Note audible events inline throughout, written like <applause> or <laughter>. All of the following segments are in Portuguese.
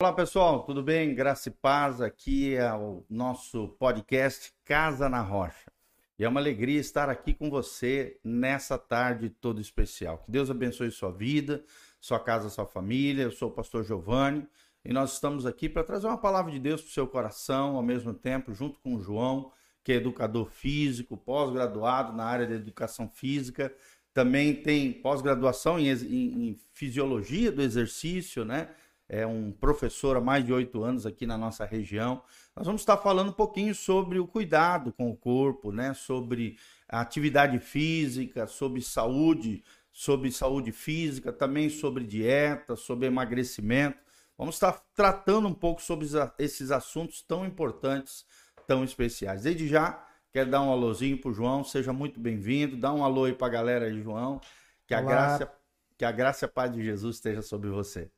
Olá pessoal, tudo bem? Graça e paz, aqui é o nosso podcast Casa na Rocha. E é uma alegria estar aqui com você nessa tarde toda especial. Que Deus abençoe sua vida, sua casa, sua família. Eu sou o pastor Giovanni e nós estamos aqui para trazer uma palavra de Deus para o seu coração, ao mesmo tempo, junto com o João, que é educador físico, pós-graduado na área de educação física. Também tem pós-graduação em, em, em fisiologia do exercício, né? É um professor há mais de oito anos aqui na nossa região. Nós vamos estar falando um pouquinho sobre o cuidado com o corpo, né? sobre a atividade física, sobre saúde, sobre saúde física, também sobre dieta, sobre emagrecimento. Vamos estar tratando um pouco sobre esses assuntos tão importantes, tão especiais. Desde já, quero dar um alôzinho para o João, seja muito bem-vindo. Dá um alô aí para a galera aí, João. Que a, graça, que a graça e a paz de Jesus esteja sobre você.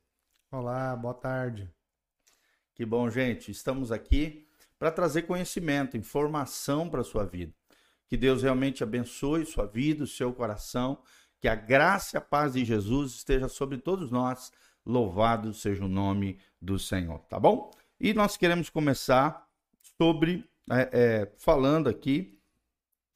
Olá, boa tarde. Que bom, gente. Estamos aqui para trazer conhecimento, informação para a sua vida. Que Deus realmente abençoe sua vida, o seu coração. Que a graça e a paz de Jesus esteja sobre todos nós. Louvado seja o nome do Senhor, tá bom? E nós queremos começar sobre, é, é, falando aqui,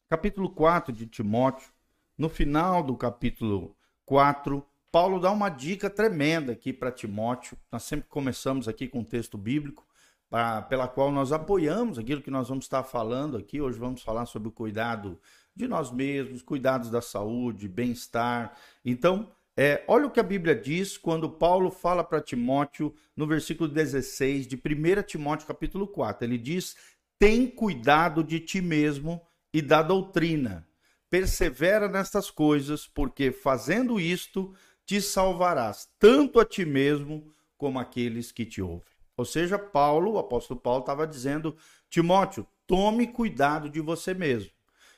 capítulo 4 de Timóteo. No final do capítulo 4, Paulo dá uma dica tremenda aqui para Timóteo. Nós sempre começamos aqui com um texto bíblico, pra, pela qual nós apoiamos aquilo que nós vamos estar falando aqui. Hoje vamos falar sobre o cuidado de nós mesmos, cuidados da saúde, bem-estar. Então, é, olha o que a Bíblia diz quando Paulo fala para Timóteo no versículo 16 de 1 Timóteo capítulo 4. Ele diz: Tem cuidado de ti mesmo e da doutrina. Persevera nestas coisas, porque fazendo isto te salvarás, tanto a ti mesmo como aqueles que te ouvem. Ou seja, Paulo, o apóstolo Paulo, estava dizendo: Timóteo, tome cuidado de você mesmo.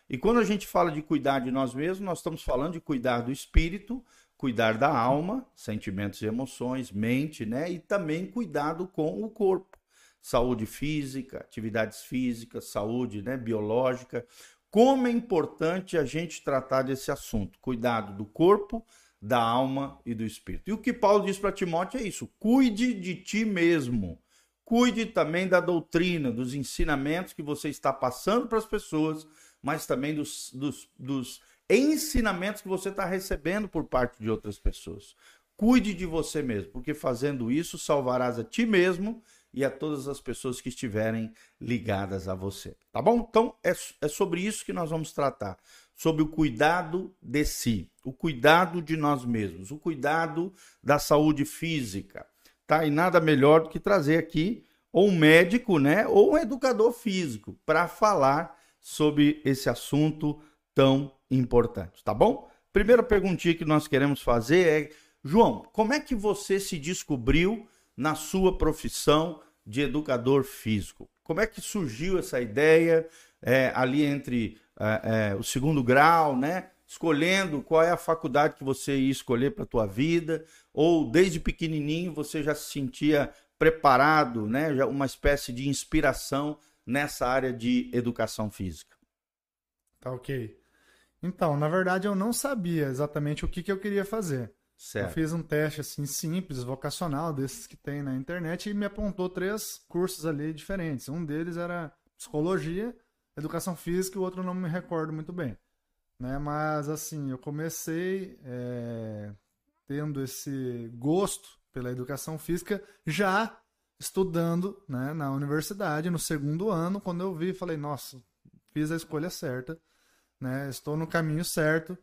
E quando a gente fala de cuidar de nós mesmos, nós estamos falando de cuidar do espírito, cuidar da alma, sentimentos e emoções, mente, né? E também cuidado com o corpo. Saúde física, atividades físicas, saúde né, biológica. Como é importante a gente tratar desse assunto. Cuidado do corpo, da alma e do espírito. E o que Paulo diz para Timóteo é isso: cuide de ti mesmo. Cuide também da doutrina, dos ensinamentos que você está passando para as pessoas, mas também dos, dos, dos ensinamentos que você está recebendo por parte de outras pessoas. Cuide de você mesmo, porque fazendo isso salvarás a ti mesmo e a todas as pessoas que estiverem ligadas a você. Tá bom? Então é, é sobre isso que nós vamos tratar sobre o cuidado de si, o cuidado de nós mesmos, o cuidado da saúde física. Tá? E nada melhor do que trazer aqui ou um médico, né, ou um educador físico para falar sobre esse assunto tão importante, tá bom? Primeira perguntinha que nós queremos fazer é, João, como é que você se descobriu na sua profissão de educador físico? Como é que surgiu essa ideia é, ali entre é, é, o segundo grau, né? Escolhendo qual é a faculdade que você ia escolher para a tua vida, ou desde pequenininho você já se sentia preparado, né? Já uma espécie de inspiração nessa área de educação física. Tá ok. Então, na verdade, eu não sabia exatamente o que, que eu queria fazer. Certo. Eu fiz um teste assim simples, vocacional, desses que tem na internet, e me apontou três cursos ali diferentes. Um deles era psicologia, educação física o outro não me recordo muito bem. Né? Mas assim, eu comecei é, tendo esse gosto pela educação física já estudando né, na universidade, no segundo ano, quando eu vi, falei, nossa, fiz a escolha certa, né? estou no caminho certo,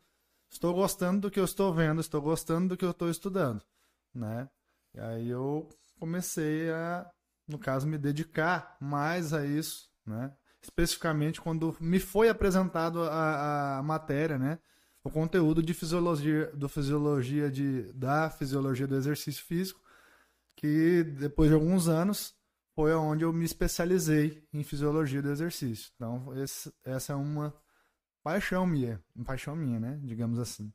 estou gostando do que eu estou vendo, estou gostando do que eu estou estudando. Né? E aí eu comecei a, no caso, me dedicar mais a isso, né? Especificamente quando me foi apresentado a, a matéria, né? O conteúdo de fisiologia, do fisiologia de, da fisiologia do exercício físico, que depois de alguns anos foi onde eu me especializei em fisiologia do exercício. Então, esse, essa é uma paixão minha, uma paixão minha, né? Digamos assim.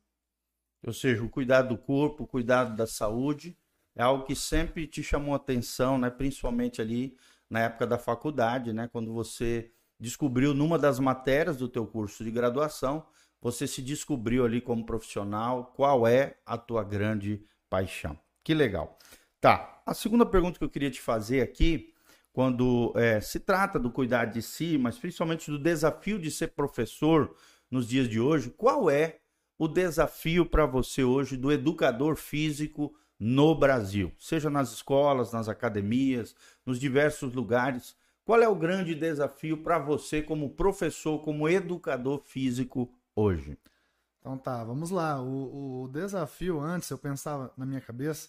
Ou seja, o cuidado do corpo, o cuidado da saúde, é algo que sempre te chamou atenção, né? Principalmente ali na época da faculdade, né? Quando você descobriu numa das matérias do teu curso de graduação, você se descobriu ali como profissional, qual é a tua grande paixão. Que legal. Tá. A segunda pergunta que eu queria te fazer aqui, quando é, se trata do cuidar de si, mas principalmente do desafio de ser professor nos dias de hoje, qual é o desafio para você hoje do educador físico no Brasil? Seja nas escolas, nas academias, nos diversos lugares. Qual é o grande desafio para você como professor, como educador físico hoje? Então tá, vamos lá. O, o desafio antes, eu pensava na minha cabeça,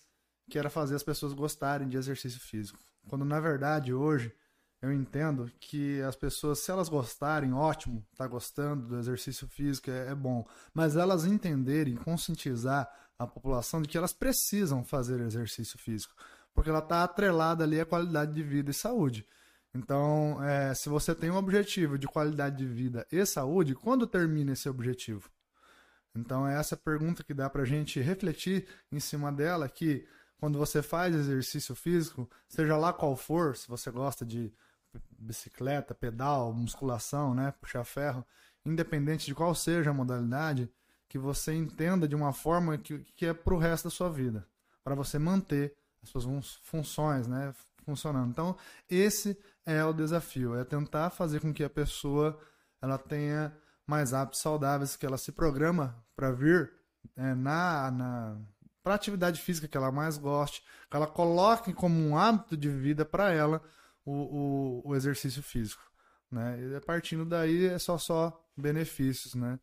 que era fazer as pessoas gostarem de exercício físico. Quando na verdade hoje eu entendo que as pessoas, se elas gostarem, ótimo, tá gostando do exercício físico, é, é bom. Mas elas entenderem, conscientizar a população de que elas precisam fazer exercício físico, porque ela está atrelada ali à qualidade de vida e saúde. Então, é, se você tem um objetivo de qualidade de vida e saúde, quando termina esse objetivo? Então, é essa pergunta que dá para a gente refletir em cima dela, que quando você faz exercício físico, seja lá qual for, se você gosta de bicicleta, pedal, musculação, né, puxar ferro, independente de qual seja a modalidade, que você entenda de uma forma que, que é para o resto da sua vida, para você manter as suas funções, né, funcionando. Então, esse é o desafio, é tentar fazer com que a pessoa ela tenha mais hábitos saudáveis, que ela se programa para vir é, na, na para atividade física que ela mais goste, que ela coloque como um hábito de vida para ela o, o, o, exercício físico. Né? E partindo daí é só só benefícios né?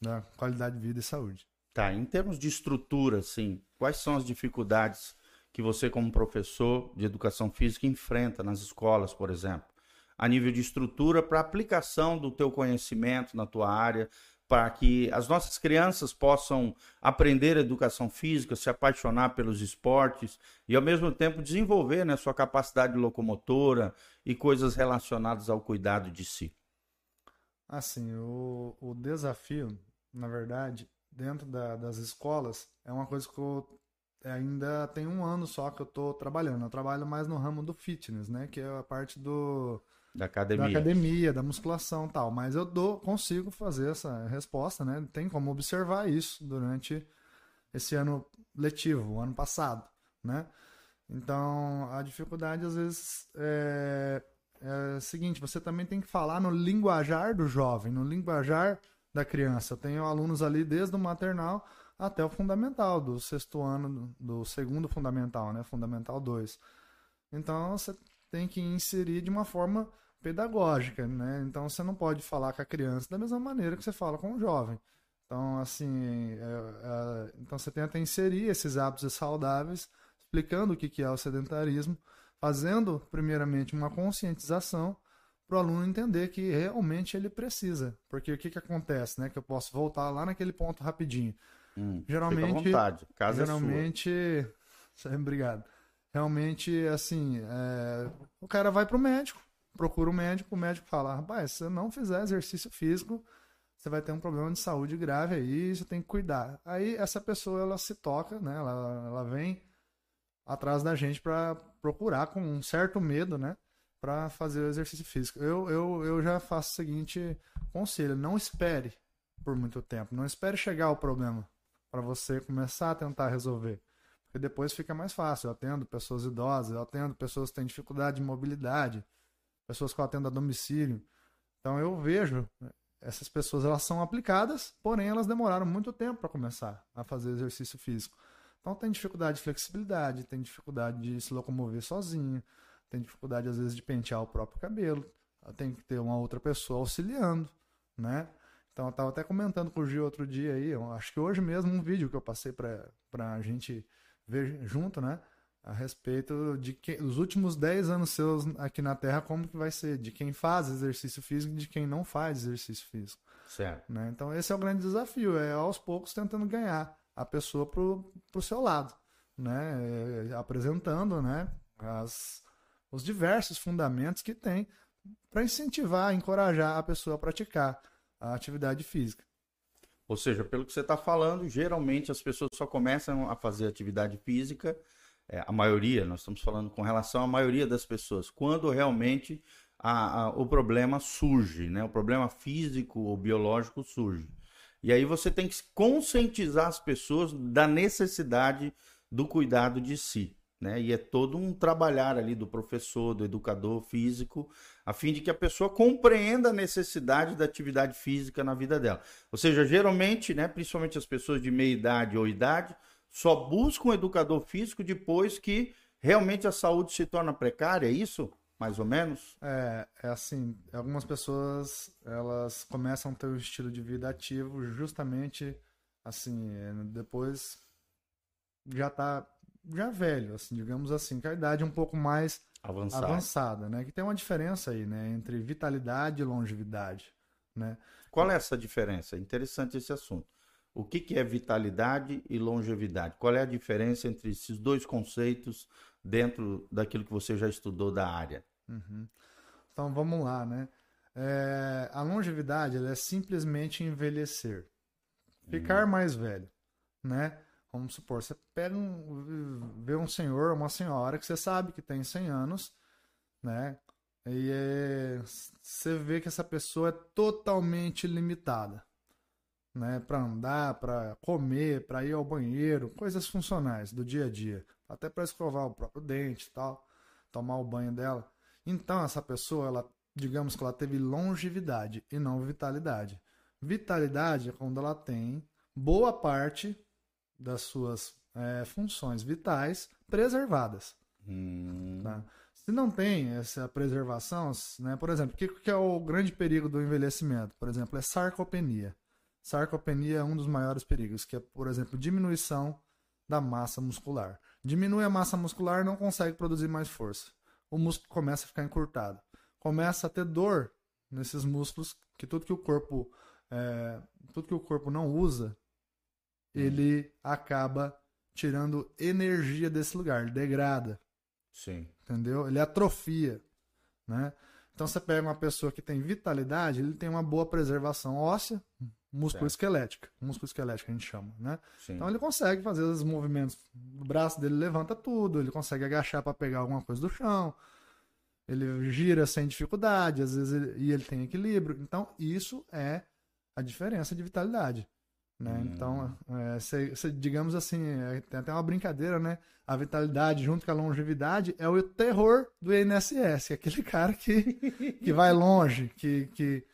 da qualidade de vida e saúde. Tá, em termos de estrutura, assim, quais são as dificuldades que você, como professor de educação física, enfrenta nas escolas, por exemplo? A nível de estrutura para aplicação do teu conhecimento na tua área, para que as nossas crianças possam aprender educação física, se apaixonar pelos esportes e ao mesmo tempo desenvolver né, sua capacidade locomotora e coisas relacionadas ao cuidado de si. Assim, o, o desafio, na verdade, dentro da, das escolas, é uma coisa que eu ainda tem um ano só que eu estou trabalhando. Eu trabalho mais no ramo do fitness, né? Que é a parte do da academia. Da academia, da musculação e tal. Mas eu dou, consigo fazer essa resposta, né? Tem como observar isso durante esse ano letivo, o ano passado, né? Então, a dificuldade às vezes é, é a seguinte, você também tem que falar no linguajar do jovem, no linguajar da criança. Eu tenho alunos ali desde o maternal até o fundamental, do sexto ano, do segundo fundamental, né? Fundamental 2. Então, você tem que inserir de uma forma pedagógica, né? Então você não pode falar com a criança da mesma maneira que você fala com o jovem. Então, assim, é, é, então você tenta inserir esses hábitos saudáveis, explicando o que, é o sedentarismo, fazendo, primeiramente, uma conscientização para o aluno entender que realmente ele precisa. Porque o que, que acontece, né? Que eu posso voltar lá naquele ponto rapidinho. Hum, geralmente, fica à vontade. Casa geralmente, é sua. <laughs> Obrigado realmente, assim, é, o cara vai pro médico, procura o médico, o médico fala, rapaz, se você não fizer exercício físico, você vai ter um problema de saúde grave aí, você tem que cuidar. Aí essa pessoa, ela se toca, né, ela, ela vem atrás da gente para procurar com um certo medo, né, para fazer o exercício físico. Eu, eu, eu já faço o seguinte conselho, não espere por muito tempo, não espere chegar o problema para você começar a tentar resolver. Porque depois fica mais fácil. Eu atendo pessoas idosas, eu atendo pessoas que têm dificuldade de mobilidade, pessoas que eu atendo a domicílio. Então eu vejo né, essas pessoas elas são aplicadas, porém elas demoraram muito tempo para começar a fazer exercício físico. Então tem dificuldade de flexibilidade, tem dificuldade de se locomover sozinho, tem dificuldade às vezes de pentear o próprio cabelo, tem que ter uma outra pessoa auxiliando, né? Então eu estava até comentando com o Gil outro dia aí, acho que hoje mesmo um vídeo que eu passei para a gente ver junto, né? A respeito de que, os últimos 10 anos seus aqui na Terra, como que vai ser? De quem faz exercício físico e de quem não faz exercício físico. Certo. Né? Então, esse é o grande desafio, é aos poucos tentando ganhar a pessoa pro, pro seu lado, né? É, apresentando, né? As, os diversos fundamentos que tem para incentivar, encorajar a pessoa a praticar a atividade física. Ou seja, pelo que você está falando, geralmente as pessoas só começam a fazer atividade física, é, a maioria, nós estamos falando com relação à maioria das pessoas, quando realmente a, a, o problema surge, né? o problema físico ou biológico surge. E aí você tem que conscientizar as pessoas da necessidade do cuidado de si. Né? E é todo um trabalhar ali do professor, do educador físico, a fim de que a pessoa compreenda a necessidade da atividade física na vida dela. Ou seja, geralmente, né, principalmente as pessoas de meia idade ou idade, só buscam um educador físico depois que realmente a saúde se torna precária, é isso? Mais ou menos? É, é assim, algumas pessoas, elas começam a ter um estilo de vida ativo justamente assim, é, depois já tá já velho, assim, digamos assim, com a idade um pouco mais avançada. avançada, né? Que tem uma diferença aí, né, entre vitalidade e longevidade, né? Qual é essa diferença? Interessante esse assunto. O que, que é vitalidade e longevidade? Qual é a diferença entre esses dois conceitos dentro daquilo que você já estudou da área? Uhum. Então vamos lá, né? É, a longevidade é simplesmente envelhecer, ficar uhum. mais velho, né? Vamos supor, você pega um, vê um senhor, uma senhora que você sabe que tem 100 anos, né? E é, você vê que essa pessoa é totalmente limitada, né? Para andar, para comer, para ir ao banheiro, coisas funcionais do dia a dia, até para escovar o próprio dente, tal, tomar o banho dela. Então essa pessoa, ela, digamos que ela teve longevidade e não vitalidade. Vitalidade é quando ela tem boa parte das suas é, funções vitais preservadas. Hum. Tá? Se não tem essa preservação, né, por exemplo, o que, que é o grande perigo do envelhecimento? Por exemplo, é sarcopenia. Sarcopenia é um dos maiores perigos, que é, por exemplo, diminuição da massa muscular. Diminui a massa muscular, não consegue produzir mais força. O músculo começa a ficar encurtado. Começa a ter dor nesses músculos, que tudo que o corpo, é, tudo que o corpo não usa, ele acaba tirando energia desse lugar, ele degrada. Sim. Entendeu? Ele atrofia, né? Então você pega uma pessoa que tem vitalidade, ele tem uma boa preservação óssea, músculo certo. esquelética, músculo esquelético a gente chama, né? Sim. Então ele consegue fazer os movimentos, o braço dele levanta tudo, ele consegue agachar para pegar alguma coisa do chão, ele gira sem dificuldade, às vezes ele, e ele tem equilíbrio. Então isso é a diferença de vitalidade. Né? Hum. Então, é, digamos assim, é, tem até uma brincadeira, né? A vitalidade junto com a longevidade é o terror do INSS, aquele <laughs> cara que, que vai longe, que, que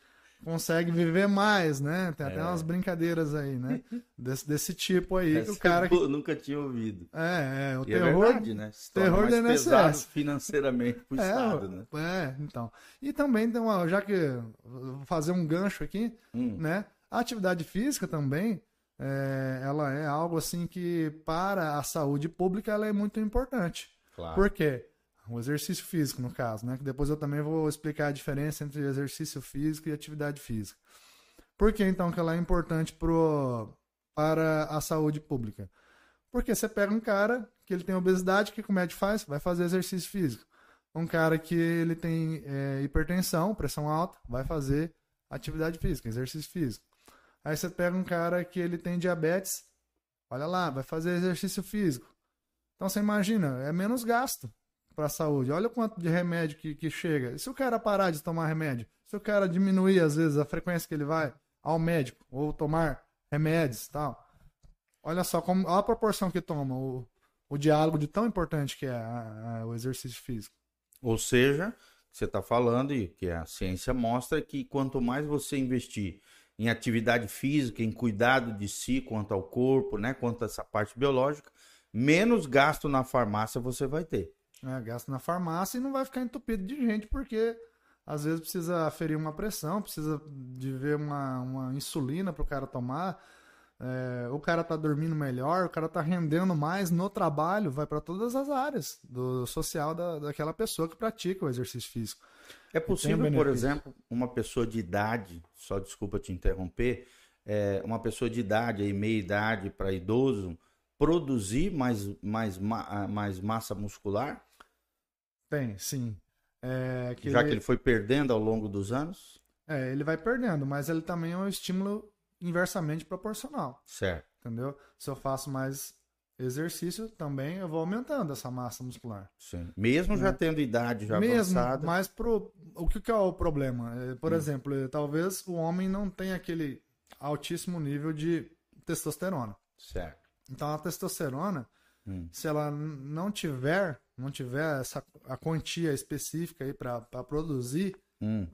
consegue viver mais, né? Tem até é. umas brincadeiras aí, né? Desse, desse tipo aí. Essa o cara que... nunca tinha ouvido. É, é o e é terror. É verdade, né? Se terror do INSS. financeiramente pro <laughs> é, Estado, né? É, então. E também tem uma, já que vou fazer um gancho aqui, hum. né? A atividade física também, é, ela é algo assim que para a saúde pública ela é muito importante. Claro. Por quê? O exercício físico, no caso, né? Que depois eu também vou explicar a diferença entre exercício físico e atividade física. Por que então que ela é importante pro, para a saúde pública? Porque você pega um cara que ele tem obesidade, o que o médico faz? Vai fazer exercício físico. Um cara que ele tem é, hipertensão, pressão alta, vai fazer atividade física, exercício físico. Aí você pega um cara que ele tem diabetes, olha lá, vai fazer exercício físico. Então você imagina, é menos gasto para a saúde. Olha o quanto de remédio que, que chega. E se o cara parar de tomar remédio? Se o cara diminuir, às vezes, a frequência que ele vai ao médico ou tomar remédios tal. Olha só como, olha a proporção que toma o, o diálogo de tão importante que é a, a, o exercício físico. Ou seja, você está falando e que a ciência mostra que quanto mais você investir em atividade física, em cuidado de si quanto ao corpo, né, quanto a essa parte biológica, menos gasto na farmácia você vai ter. É, gasto na farmácia e não vai ficar entupido de gente, porque às vezes precisa aferir uma pressão, precisa de ver uma, uma insulina para o cara tomar. É, o cara tá dormindo melhor, o cara tá rendendo mais no trabalho, vai para todas as áreas do social da, daquela pessoa que pratica o exercício físico. É possível, por exemplo, uma pessoa de idade, só desculpa te interromper, é, uma pessoa de idade, aí, meia idade para idoso, produzir mais, mais, mais massa muscular? Tem, sim. É, que Já ele... que ele foi perdendo ao longo dos anos? É, ele vai perdendo, mas ele também é um estímulo inversamente proporcional. Certo. Entendeu? Se eu faço mais exercício também eu vou aumentando essa massa muscular. Sim. Mesmo né? já tendo idade já Mesmo, avançada. Mas pro, o que, que, é o problema? É, por hum. exemplo, é, talvez o homem não tenha aquele altíssimo nível de testosterona. Certo. Então a testosterona hum. se ela não tiver, não tiver essa, a quantia específica aí para produzir, hum.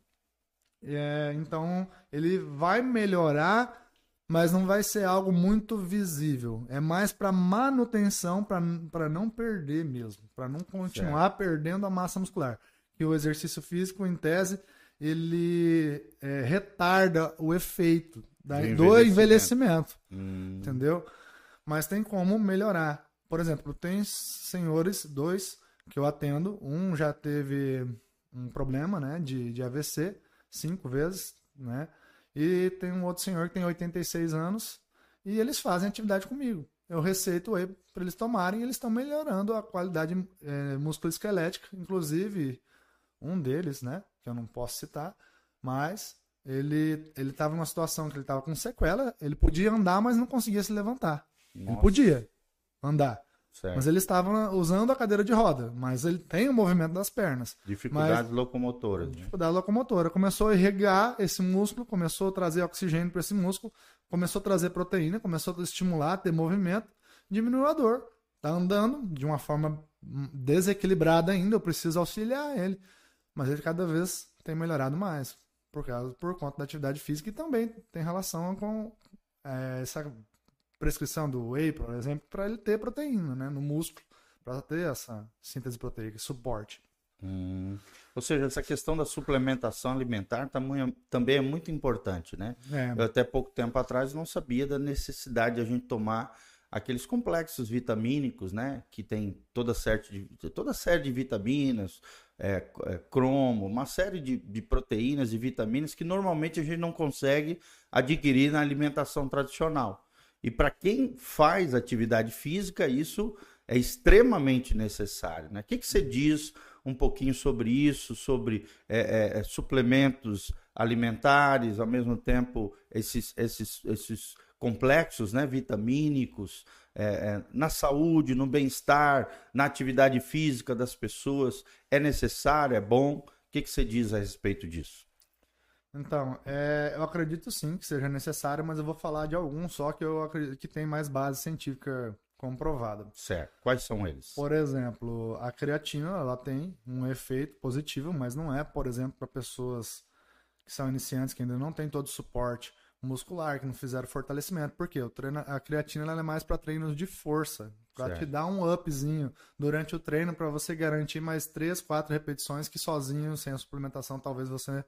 É, então ele vai melhorar, mas não vai ser algo muito visível. É mais para manutenção, para não perder mesmo, para não continuar certo. perdendo a massa muscular. Que o exercício físico, em tese, ele é, retarda o efeito da, do envelhecimento, envelhecimento hum. entendeu? Mas tem como melhorar. Por exemplo, tem senhores, dois, que eu atendo. Um já teve um problema né, de, de AVC, cinco vezes, né? E tem um outro senhor que tem 86 anos e eles fazem atividade comigo. Eu receito whey para eles tomarem e eles estão melhorando a qualidade é, musculoesquelética. Inclusive, um deles, né? Que eu não posso citar, mas ele ele estava numa situação que ele estava com sequela, ele podia andar, mas não conseguia se levantar. Nossa. Ele podia andar. Certo. Mas ele estava usando a cadeira de roda, mas ele tem o movimento das pernas. Dificuldades mas, locomotoras. Né? Dificuldade locomotora. Começou a irrigar esse músculo, começou a trazer oxigênio para esse músculo, começou a trazer proteína, começou a estimular, a ter movimento, diminuiu a dor. Tá andando de uma forma desequilibrada ainda, eu preciso auxiliar ele. Mas ele cada vez tem melhorado mais por causa por conta da atividade física e também tem relação com é, essa prescrição do whey, por exemplo, para ele ter proteína, né, no músculo, para ter essa síntese proteica, suporte. Hum. Ou seja, essa questão da suplementação alimentar também é muito importante, né? É. Eu até pouco tempo atrás não sabia da necessidade de a gente tomar aqueles complexos vitamínicos, né? Que tem toda, série de, toda série de vitaminas, é, é, cromo, uma série de, de proteínas e vitaminas que normalmente a gente não consegue adquirir na alimentação tradicional. E para quem faz atividade física, isso é extremamente necessário. Né? O que, que você diz um pouquinho sobre isso, sobre é, é, é suplementos alimentares, ao mesmo tempo esses, esses, esses complexos né, vitamínicos, é, é, na saúde, no bem-estar, na atividade física das pessoas, é necessário, é bom? O que, que você diz a respeito disso? Então, é, eu acredito sim que seja necessário, mas eu vou falar de alguns só que eu acredito que tem mais base científica comprovada. Certo. Quais são eles? Por exemplo, a creatina, ela tem um efeito positivo, mas não é, por exemplo, para pessoas que são iniciantes, que ainda não têm todo o suporte muscular, que não fizeram fortalecimento. Por quê? O treino, a creatina ela é mais para treinos de força, para te dar um upzinho durante o treino, para você garantir mais 3, 4 repetições que sozinho, sem a suplementação, talvez você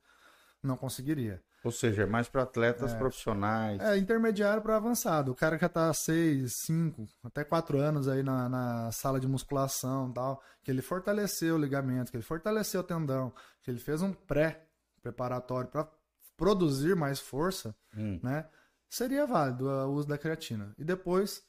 não conseguiria. Ou seja, é mais para atletas é, profissionais. É, intermediário para avançado. O cara que está 6, 5, até 4 anos aí na, na sala de musculação tal, que ele fortaleceu o ligamento, que ele fortaleceu o tendão, que ele fez um pré-preparatório para produzir mais força, hum. né? Seria válido o uso da creatina. E depois,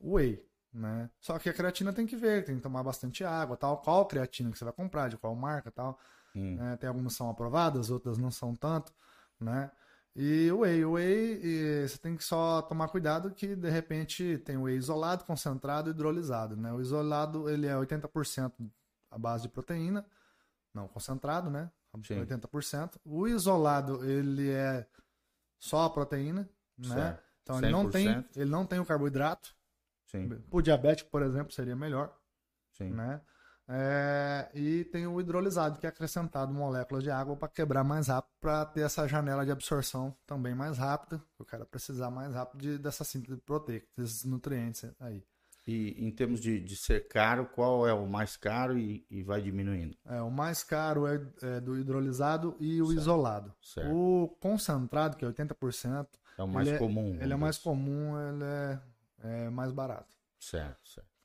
o whey, né? Só que a creatina tem que ver, tem que tomar bastante água, tal. Qual creatina que você vai comprar, de qual marca, tal. Hum. Né? Tem algumas são aprovadas, outras não são tanto, né? E o whey, o whey, e você tem que só tomar cuidado que de repente tem o whey isolado, concentrado e hidrolisado, né? O isolado, ele é 80% a base de proteína, não concentrado, né? Sim. 80%. O isolado, ele é só a proteína, né? Certo. Então ele não tem, ele não tem o carboidrato. Sim. O diabético, por exemplo, seria melhor, Sim. né? É, e tem o hidrolisado, que é acrescentado moléculas de água para quebrar mais rápido, para ter essa janela de absorção também mais rápida. O cara precisar mais rápido de, dessa síntese proteica, desses nutrientes aí. E em termos de, de ser caro, qual é o mais caro e, e vai diminuindo? É, o mais caro é, é do hidrolisado e o certo. isolado. Certo. O concentrado, que é 80%, é o mais ele comum. É, ele é mais comum, ele é, é mais barato. Certo, certo.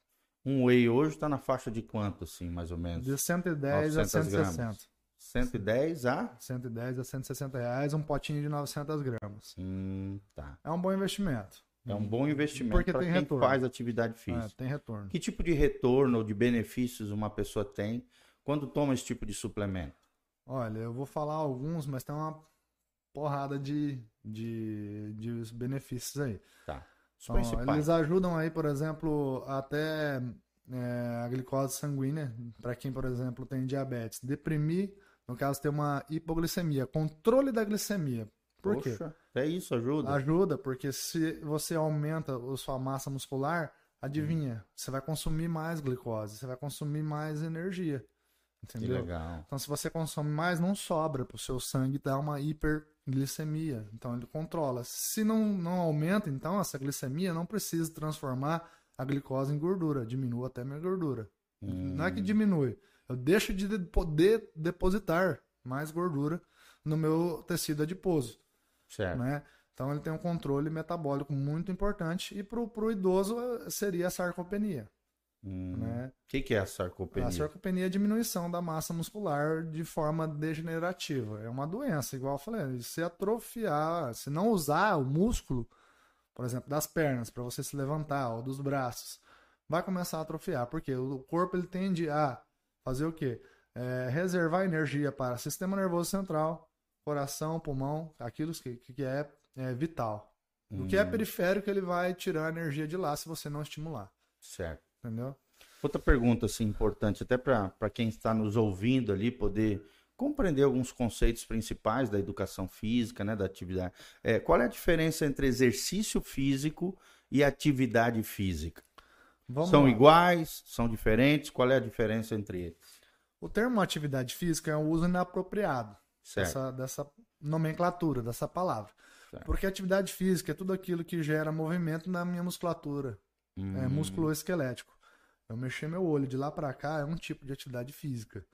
Um whey hoje está na faixa de quanto, assim, mais ou menos? De 110 a 160. Gramas. 110 a? 110 a 160 reais, um potinho de 900 gramas. Hum, tá. É um bom investimento. É um bom investimento para quem retorno. faz atividade física. É, tem retorno. Que tipo de retorno ou de benefícios uma pessoa tem quando toma esse tipo de suplemento? Olha, eu vou falar alguns, mas tem uma porrada de, de, de benefícios aí. Tá. Então, eles ajudam aí, por exemplo, até é, a glicose sanguínea, para quem, por exemplo, tem diabetes. Deprimir, no caso, ter uma hipoglicemia, controle da glicemia. Por Poxa, quê? É isso, ajuda. Ajuda, porque se você aumenta a sua massa muscular, adivinha, você vai consumir mais glicose, você vai consumir mais energia. Entendeu? Que legal. Então, se você consome mais, não sobra para o seu sangue dar uma hiperglicemia. Então, ele controla. Se não, não aumenta, então, essa glicemia, não precisa transformar a glicose em gordura. Diminua até a minha gordura. Hum. Não é que diminui. Eu deixo de poder depositar mais gordura no meu tecido adiposo. Certo. Né? Então, ele tem um controle metabólico muito importante. E para o idoso, seria a sarcopenia. Hum. Né? O que, que é a sarcopenia? A sarcopenia é a diminuição da massa muscular de forma degenerativa. É uma doença, igual eu falei. Se atrofiar, se não usar o músculo, por exemplo, das pernas, para você se levantar, ou dos braços, vai começar a atrofiar. Porque o corpo ele tende a fazer o quê? É, reservar energia para sistema nervoso central, coração, pulmão, aquilo que, que é, é vital. O que é hum. periférico, ele vai tirar a energia de lá se você não estimular. Certo. Entendeu? Outra pergunta assim, importante, até para quem está nos ouvindo ali poder compreender alguns conceitos principais da educação física, né, da atividade. É, qual é a diferença entre exercício físico e atividade física? Vamos são lá. iguais? São diferentes? Qual é a diferença entre eles? O termo atividade física é um uso inapropriado dessa, dessa, nomenclatura, dessa palavra. Certo. Porque atividade física é tudo aquilo que gera movimento na minha musculatura, hum. é músculo esquelético. Eu mexer meu olho de lá para cá é um tipo de atividade física.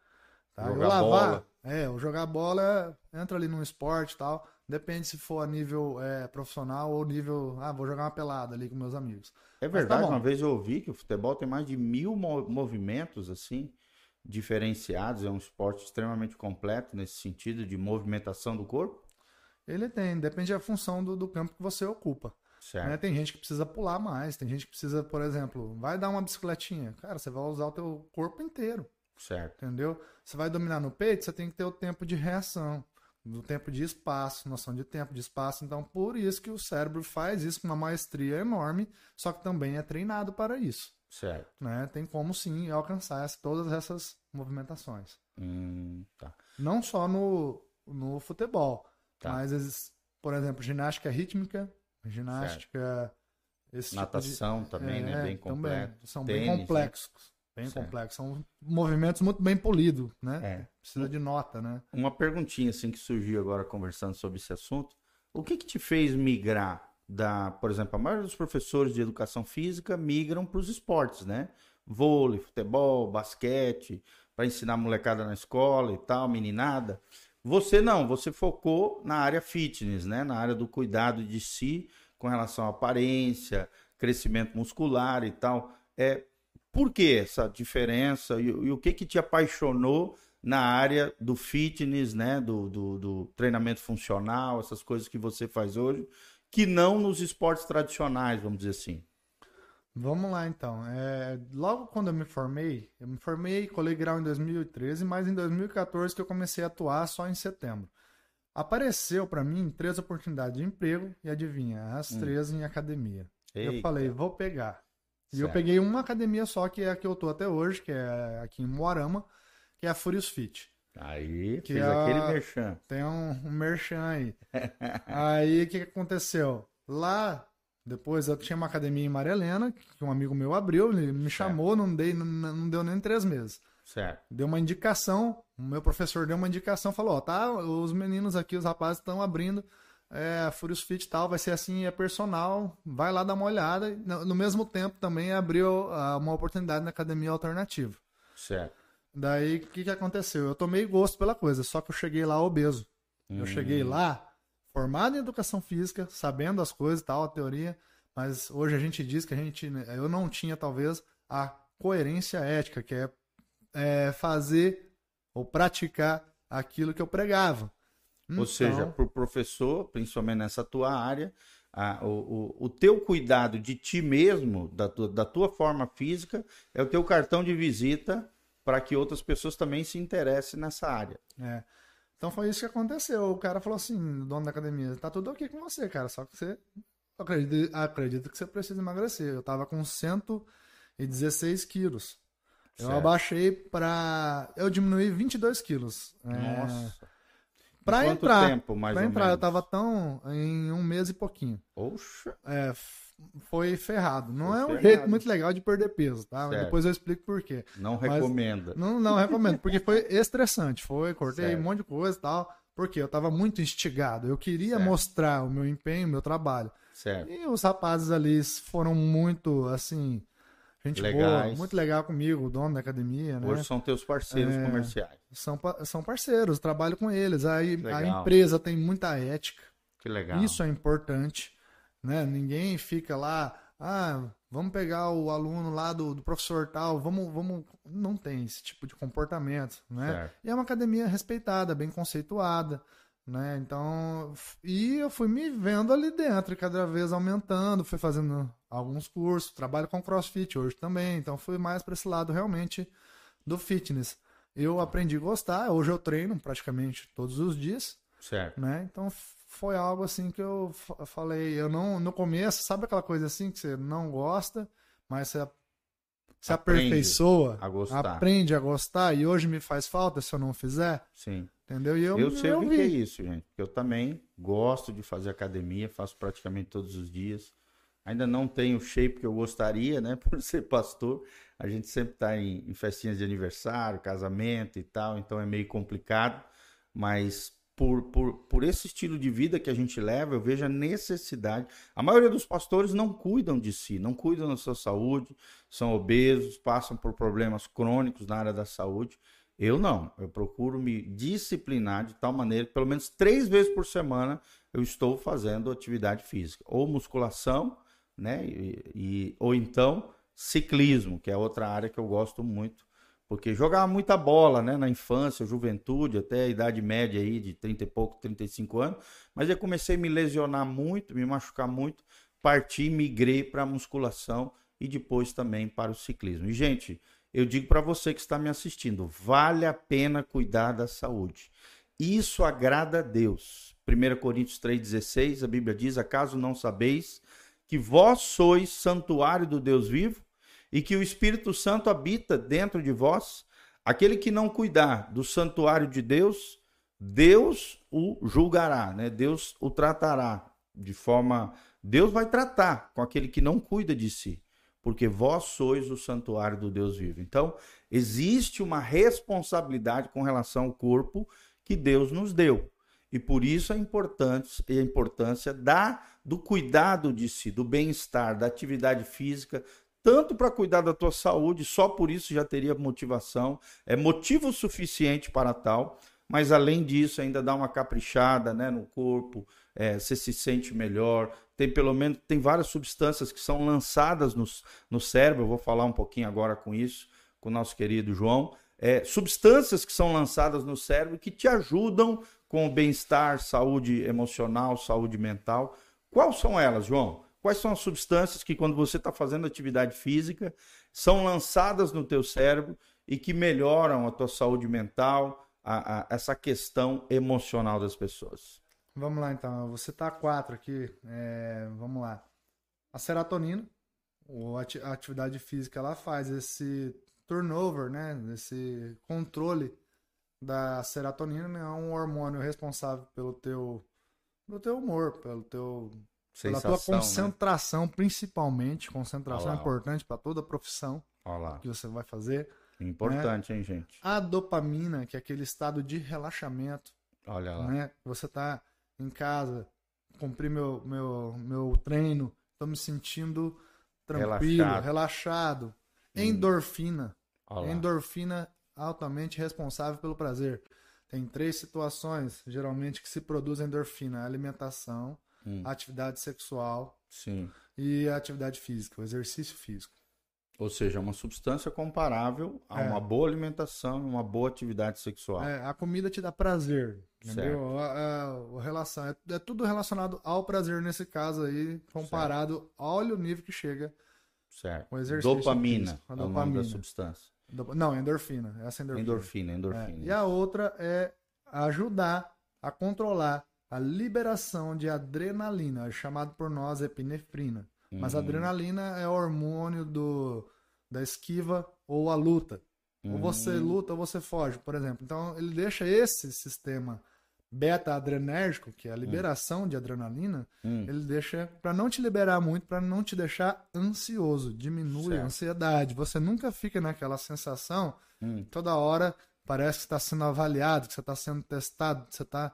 Tá? Jogar eu lavar, bola. é, eu jogar bola entra ali num esporte e tal. Depende se for a nível é, profissional ou nível. Ah, vou jogar uma pelada ali com meus amigos. É tá verdade, tá uma vez eu ouvi que o futebol tem mais de mil movimentos assim diferenciados. É um esporte extremamente completo nesse sentido de movimentação do corpo. Ele tem, depende da função do, do campo que você ocupa. Né? Tem gente que precisa pular mais, tem gente que precisa, por exemplo, vai dar uma bicicletinha. Cara, você vai usar o teu corpo inteiro. Certo. Entendeu? Você vai dominar no peito, você tem que ter o tempo de reação, o tempo de espaço, noção de tempo de espaço. Então, por isso que o cérebro faz isso com uma maestria enorme, só que também é treinado para isso. Certo. Né? Tem como sim alcançar todas essas movimentações. Hum, tá. Não só no, no futebol, tá. mas, por exemplo, ginástica rítmica, ginástica. Natação tipo de... também, né? é, né? Bem complexo. São Tênis, bem complexos. Bem certo. complexos. São movimentos muito bem polidos, né? É. Precisa de nota, né? Uma perguntinha assim que surgiu agora conversando sobre esse assunto. O que que te fez migrar da, por exemplo, a maioria dos professores de educação física migram para os esportes, né? Vôlei, futebol, basquete, para ensinar molecada na escola e tal, meninada. Você não, você focou na área fitness, né? Na área do cuidado de si com relação à aparência, crescimento muscular e tal. É, por que essa diferença e, e o que que te apaixonou na área do fitness, né? Do, do, do treinamento funcional, essas coisas que você faz hoje, que não nos esportes tradicionais, vamos dizer assim. Vamos lá então. É, logo quando eu me formei, eu me formei, colei grau em 2013, mas em 2014 que eu comecei a atuar só em setembro. Apareceu para mim três oportunidades de emprego e adivinha, as hum. três em academia. Eita. Eu falei, vou pegar. E certo. eu peguei uma academia só, que é a que eu tô até hoje, que é aqui em Moarama, que é a Furious Fit. Aí, que fez é aquele merchan. Tem um, um merchan aí. <laughs> aí, o que, que aconteceu? Lá depois eu tinha uma academia em Maria Helena, que um amigo meu abriu, ele me certo. chamou, não, dei, não, não deu nem três meses. Certo. Deu uma indicação, o meu professor deu uma indicação, falou, ó, tá, os meninos aqui, os rapazes estão abrindo é, Furious Fit e tal, vai ser assim, é personal, vai lá dar uma olhada. No mesmo tempo também abriu uh, uma oportunidade na academia alternativa. Certo. Daí, o que, que aconteceu? Eu tomei gosto pela coisa, só que eu cheguei lá obeso. Hum. Eu cheguei lá, formado em educação física, sabendo as coisas e tal, a teoria, mas hoje a gente diz que a gente, né, eu não tinha talvez a coerência ética, que é, é fazer ou praticar aquilo que eu pregava. Ou seja, então para o professor, principalmente nessa tua área, a, o, o, o, teu cuidado de ti mesmo, da tua, da tua forma física, é o teu cartão de visita para que outras pessoas também se interessem nessa área. É. Então foi isso que aconteceu. O cara falou assim, dono da academia, tá tudo ok com você, cara, só que você acredita, acredita que você precisa emagrecer. Eu tava com 116 quilos. Eu abaixei para eu diminuí 22 quilos. É, Nossa. É... Pra entrar, tempo, mais pra entrar, menos? eu tava tão em um mês e pouquinho. Oxa. É, foi ferrado. Não foi é um ferrado. jeito muito legal de perder peso, tá? Depois eu explico por quê. Não recomenda. não, não recomendo, porque foi <laughs> estressante. Foi, cortei certo. um monte de coisa e tal. Porque eu estava muito instigado. Eu queria certo. mostrar o meu empenho, o meu trabalho. Certo. E os rapazes ali foram muito, assim, gente Legais. boa, muito legal comigo, o dono da academia, né? Hoje são teus parceiros é, comerciais. São, são parceiros, trabalho com eles. Aí a empresa tem muita ética. Que legal. Isso é importante, né? Ninguém fica lá, ah, vamos pegar o aluno lá do, do professor tal, vamos, vamos. Não tem esse tipo de comportamento, né? Certo. E é uma academia respeitada, bem conceituada. Né? Então, e eu fui me vendo ali dentro, cada vez aumentando, fui fazendo alguns cursos, trabalho com CrossFit hoje também, então fui mais para esse lado realmente do fitness. Eu aprendi a gostar, hoje eu treino praticamente todos os dias. Certo. Né? Então foi algo assim que eu falei, eu não no começo, sabe aquela coisa assim que você não gosta, mas você se aperfeiçoa, a gostar. aprende a gostar e hoje me faz falta se eu não fizer. Sim. Entendeu? E eu, eu sei o que é isso, gente. Eu também gosto de fazer academia, faço praticamente todos os dias. Ainda não tenho o shape que eu gostaria, né? <laughs> Por ser pastor. A gente sempre está em, em festinhas de aniversário, casamento e tal, então é meio complicado. Mas por, por, por esse estilo de vida que a gente leva, eu vejo a necessidade. A maioria dos pastores não cuidam de si, não cuidam da sua saúde, são obesos, passam por problemas crônicos na área da saúde. Eu não. Eu procuro me disciplinar de tal maneira que pelo menos três vezes por semana eu estou fazendo atividade física, ou musculação, né? E, e, ou então ciclismo, que é outra área que eu gosto muito, porque jogava muita bola, né? Na infância, juventude, até a idade média aí de 30 e pouco, 35 anos, mas eu comecei a me lesionar muito, me machucar muito, parti, migrei para musculação e depois também para o ciclismo. E gente, eu digo para você que está me assistindo, vale a pena cuidar da saúde. Isso agrada a Deus. 1 Coríntios 3,16, a Bíblia diz: Acaso não sabeis que vós sois santuário do Deus vivo e que o Espírito Santo habita dentro de vós? Aquele que não cuidar do santuário de Deus, Deus o julgará, né? Deus o tratará de forma. Deus vai tratar com aquele que não cuida de si porque vós sois o santuário do Deus vivo. Então, existe uma responsabilidade com relação ao corpo que Deus nos deu. E por isso a importância, a importância da, do cuidado de si, do bem-estar, da atividade física, tanto para cuidar da tua saúde, só por isso já teria motivação, é motivo suficiente para tal, mas além disso ainda dá uma caprichada né, no corpo, é, você se sente melhor, tem pelo menos tem várias substâncias que são lançadas no, no cérebro. Eu vou falar um pouquinho agora com isso, com o nosso querido João. É, substâncias que são lançadas no cérebro que te ajudam com o bem-estar, saúde emocional, saúde mental. Quais são elas, João? Quais são as substâncias que, quando você está fazendo atividade física, são lançadas no teu cérebro e que melhoram a tua saúde mental, a, a, essa questão emocional das pessoas? Vamos lá então, vou citar quatro aqui. É, vamos lá. A serotonina, a atividade física, ela faz esse turnover, né? Esse controle da serotonina, né? é um hormônio responsável pelo teu, pelo teu humor, pelo teu Sensação, pela tua né? concentração, né? principalmente. Concentração é importante para toda profissão Olá. que você vai fazer. Importante, né? hein, gente? A dopamina, que é aquele estado de relaxamento. Olha lá. Né? Você tá em casa, cumpri meu, meu, meu treino, estou me sentindo tranquilo, relaxado. relaxado. Hum. Endorfina. Olá. Endorfina altamente responsável pelo prazer. Tem três situações, geralmente, que se produz endorfina: a alimentação, hum. a atividade sexual Sim. e a atividade física, o exercício físico. Ou seja, uma substância comparável a é. uma boa alimentação, uma boa atividade sexual. É, a comida te dá prazer, entendeu? A, a, a, relação é, é, tudo relacionado ao prazer nesse caso aí, comparado, certo. olha o nível que chega. Certo. O exercício dopamina, físico, a dopamina. é o nome da substância. Não, endorfina, essa é endorfina. Endorfina, endorfina. É. E a outra é ajudar a controlar a liberação de adrenalina, chamado por nós epinefrina. Mas a uhum. adrenalina é o hormônio do, da esquiva ou a luta. Ou você uhum. luta ou você foge, por exemplo. Então ele deixa esse sistema beta-adrenérgico, que é a hum. liberação hum. de adrenalina, hum. ele deixa para não te liberar muito, para não te deixar ansioso, diminui certo. a ansiedade. Você nunca fica naquela sensação hum. toda hora parece que está sendo avaliado, que você está sendo testado, você está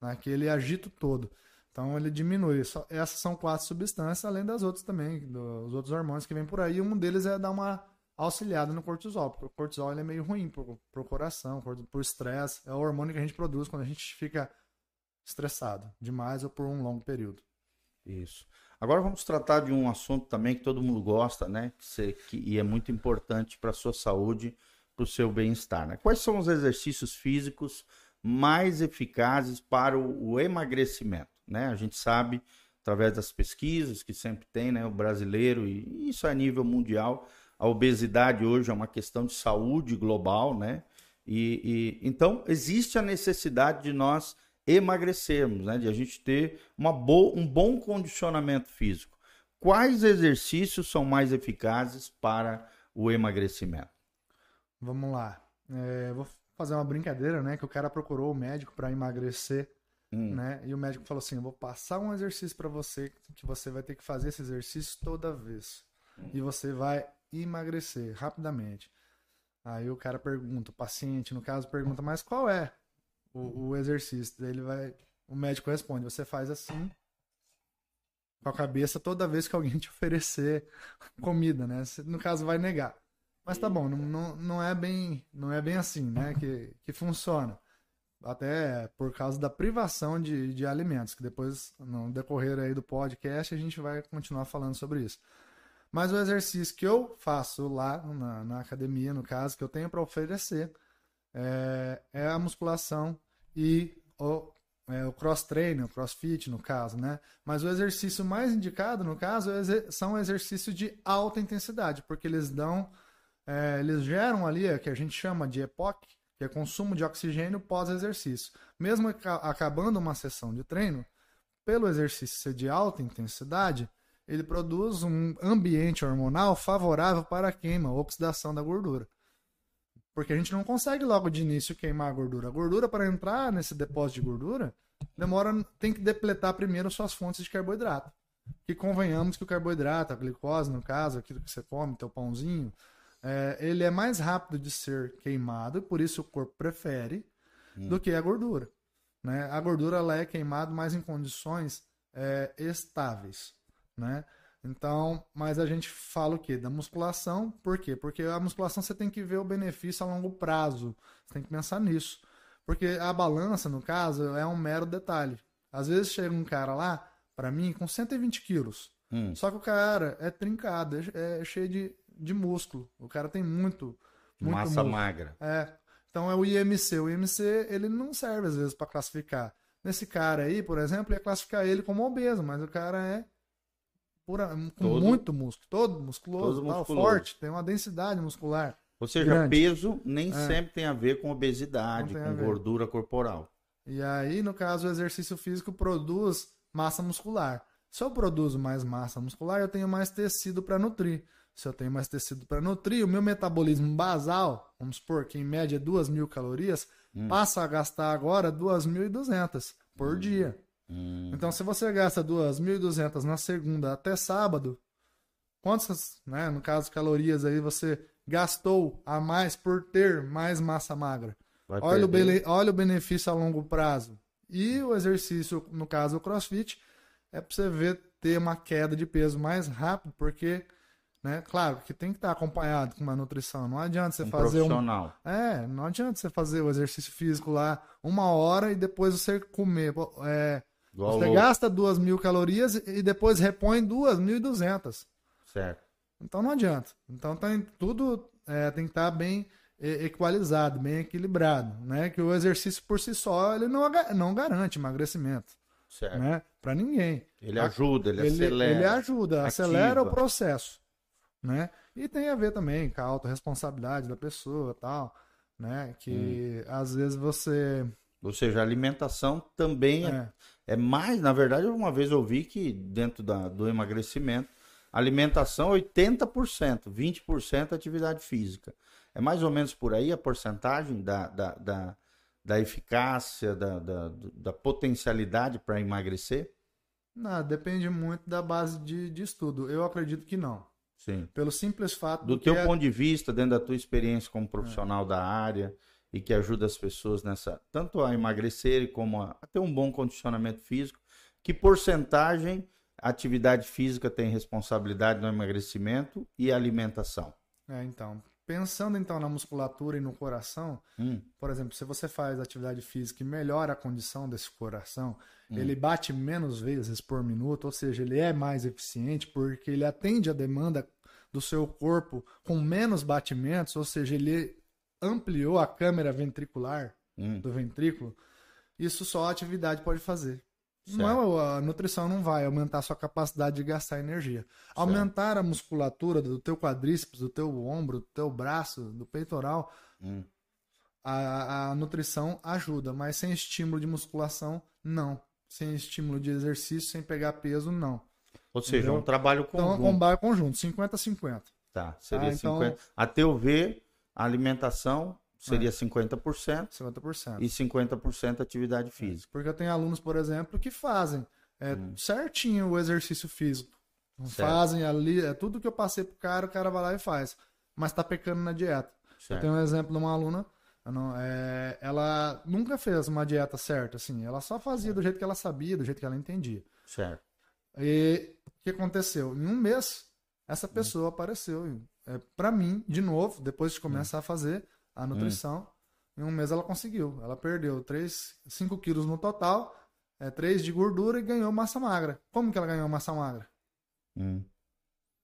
naquele agito todo. Então ele diminui. Só, essas são quatro substâncias, além das outras também, dos outros hormônios que vêm por aí. Um deles é dar uma auxiliada no cortisol, porque o cortisol ele é meio ruim para o coração, por estresse. É o hormônio que a gente produz quando a gente fica estressado demais ou por um longo período. Isso. Agora vamos tratar de um assunto também que todo mundo gosta, né? Que, que e é muito importante para a sua saúde, para o seu bem-estar. Né? Quais são os exercícios físicos mais eficazes para o, o, emagrecimento? Né? A gente sabe, através das pesquisas que sempre tem, né, o brasileiro, e isso é a nível mundial, a obesidade hoje é uma questão de saúde global, né? E, e então existe a necessidade de nós emagrecermos, né? De a gente ter uma boa, um bom condicionamento físico. Quais exercícios são mais eficazes para o emagrecimento? Vamos lá. É, vou fazer uma brincadeira, né? Que o cara procurou o médico para emagrecer, hum. né? E o médico falou assim: eu vou passar um exercício para você que você vai ter que fazer esse exercício toda vez hum. e você vai emagrecer rapidamente. Aí o cara pergunta, o paciente, no caso, pergunta: mas qual é o, o exercício? Daí ele vai, o médico responde: você faz assim com a cabeça toda vez que alguém te oferecer comida, né? Você, no caso, vai negar. Mas tá bom, não, não, não, é bem não é bem assim, né, que, que funciona. Até por causa da privação de, de alimentos, que depois, no decorrer aí do podcast, a gente vai continuar falando sobre isso. Mas o exercício que eu faço lá na, na academia, no caso, que eu tenho para oferecer, é, é, a musculação e o, é, o cross-training, o crossfit, no caso, né? Mas o exercício mais indicado, no caso, é, são exercícios de alta intensidade, porque eles dão é, eles geram ali o que a gente chama de EPOC, que é consumo de oxigênio pós-exercício. Mesmo acabando uma sessão de treino, pelo exercício ser de alta intensidade, ele produz um ambiente hormonal favorável para a queima, oxidação da gordura. Porque a gente não consegue logo de início queimar a gordura. A gordura, para entrar nesse depósito de gordura, demora, tem que depletar primeiro suas fontes de carboidrato. Que convenhamos que o carboidrato, a glicose, no caso, aquilo que você come, teu pãozinho, é, ele é mais rápido de ser queimado, por isso o corpo prefere, hum. do que a gordura. Né? A gordura ela é queimada mais em condições é, estáveis. Né? Então, mas a gente fala o quê? Da musculação, por quê? Porque a musculação você tem que ver o benefício a longo prazo. Você tem que pensar nisso. Porque a balança, no caso, é um mero detalhe. Às vezes chega um cara lá, para mim, com 120 quilos. Hum. Só que o cara é trincado, é, é cheio de de músculo. O cara tem muito. muito Massa músculo. magra. É. Então é o IMC. O IMC ele não serve às vezes para classificar. Nesse cara aí, por exemplo, ia classificar ele como obeso, mas o cara é pura, com todo, muito músculo, todo musculoso, todo tal, forte, tem uma densidade muscular. Ou seja, grande. peso nem é. sempre tem a ver com obesidade, com gordura corporal. E aí, no caso, o exercício físico produz massa muscular. Se eu produzo mais massa muscular, eu tenho mais tecido para nutrir se eu tenho mais tecido para nutrir, o meu metabolismo basal, vamos supor que em média 2 mil calorias, hum. passa a gastar agora 2.200 por hum. dia. Hum. Então, se você gasta 2.200 na segunda até sábado, quantas, né, no caso, calorias aí você gastou a mais por ter mais massa magra? Olha o, olha o benefício a longo prazo. E o exercício, no caso o crossfit, é para você ver ter uma queda de peso mais rápido, porque né? Claro que tem que estar acompanhado com uma nutrição. Não adianta você um fazer profissional. um. É, não adianta você fazer o exercício físico lá uma hora e depois você comer. É, você gasta duas mil calorias e depois repõe duas mil e duzentas. Certo. Então não adianta. Então tem, tudo é, tem que estar bem equalizado, bem equilibrado, né? Que o exercício por si só ele não, não garante emagrecimento. Certo. Né? Para ninguém. Ele ajuda, ele, ele acelera. Ele ajuda, ativa. acelera o processo né? E tem a ver também com a autorresponsabilidade da pessoa tal, né? Que hum. às vezes você... Ou seja, a alimentação também é. é, é mais... Na verdade, uma vez eu vi que dentro da, do emagrecimento, alimentação 80%, 20% atividade física. É mais ou menos por aí a porcentagem da, da, da da eficácia, da, da, da potencialidade para emagrecer? Não, depende muito da base de, de estudo. Eu acredito que não. Sim. Pelo simples fato do teu é... ponto de vista, dentro da tua experiência como profissional é. da área e que ajuda as pessoas nessa tanto a emagrecer como a, a ter um bom condicionamento físico, que porcentagem a atividade física tem responsabilidade no emagrecimento e alimentação? É, então, Pensando então na musculatura e no coração, hum. por exemplo, se você faz atividade física e melhora a condição desse coração, hum. ele bate menos vezes por minuto, ou seja, ele é mais eficiente porque ele atende a demanda do seu corpo com menos batimentos, ou seja, ele ampliou a câmera ventricular hum. do ventrículo. Isso só a atividade pode fazer. Não, a nutrição não vai aumentar a sua capacidade de gastar energia. Certo. Aumentar a musculatura do teu quadríceps, do teu ombro, do teu braço, do peitoral, hum. a, a nutrição ajuda, mas sem estímulo de musculação, não. Sem estímulo de exercício, sem pegar peso, não. Ou seja, Entendeu? um trabalho conjunto. Então, um trabalho conjunto, 50-50. Tá, seria ah, então... 50. A teu ver, a alimentação seria é. 50%, 50%. E 50% atividade física. Porque eu tenho alunos, por exemplo, que fazem é, hum. certinho o exercício físico. Certo. Fazem ali, é tudo que eu passei pro cara, o cara vai lá e faz. Mas tá pecando na dieta. Certo. Eu tenho um exemplo de uma aluna, não, é, ela nunca fez uma dieta certa, assim. Ela só fazia do jeito que ela sabia, do jeito que ela entendia. Certo. E o que aconteceu? Em um mês, essa hum. pessoa hum. apareceu é, para mim, de novo, depois de começar hum. a fazer, a nutrição. Hum. Em um mês ela conseguiu. Ela perdeu 3, 5 quilos no total, é, 3 de gordura e ganhou massa magra. Como que ela ganhou massa magra? Hum.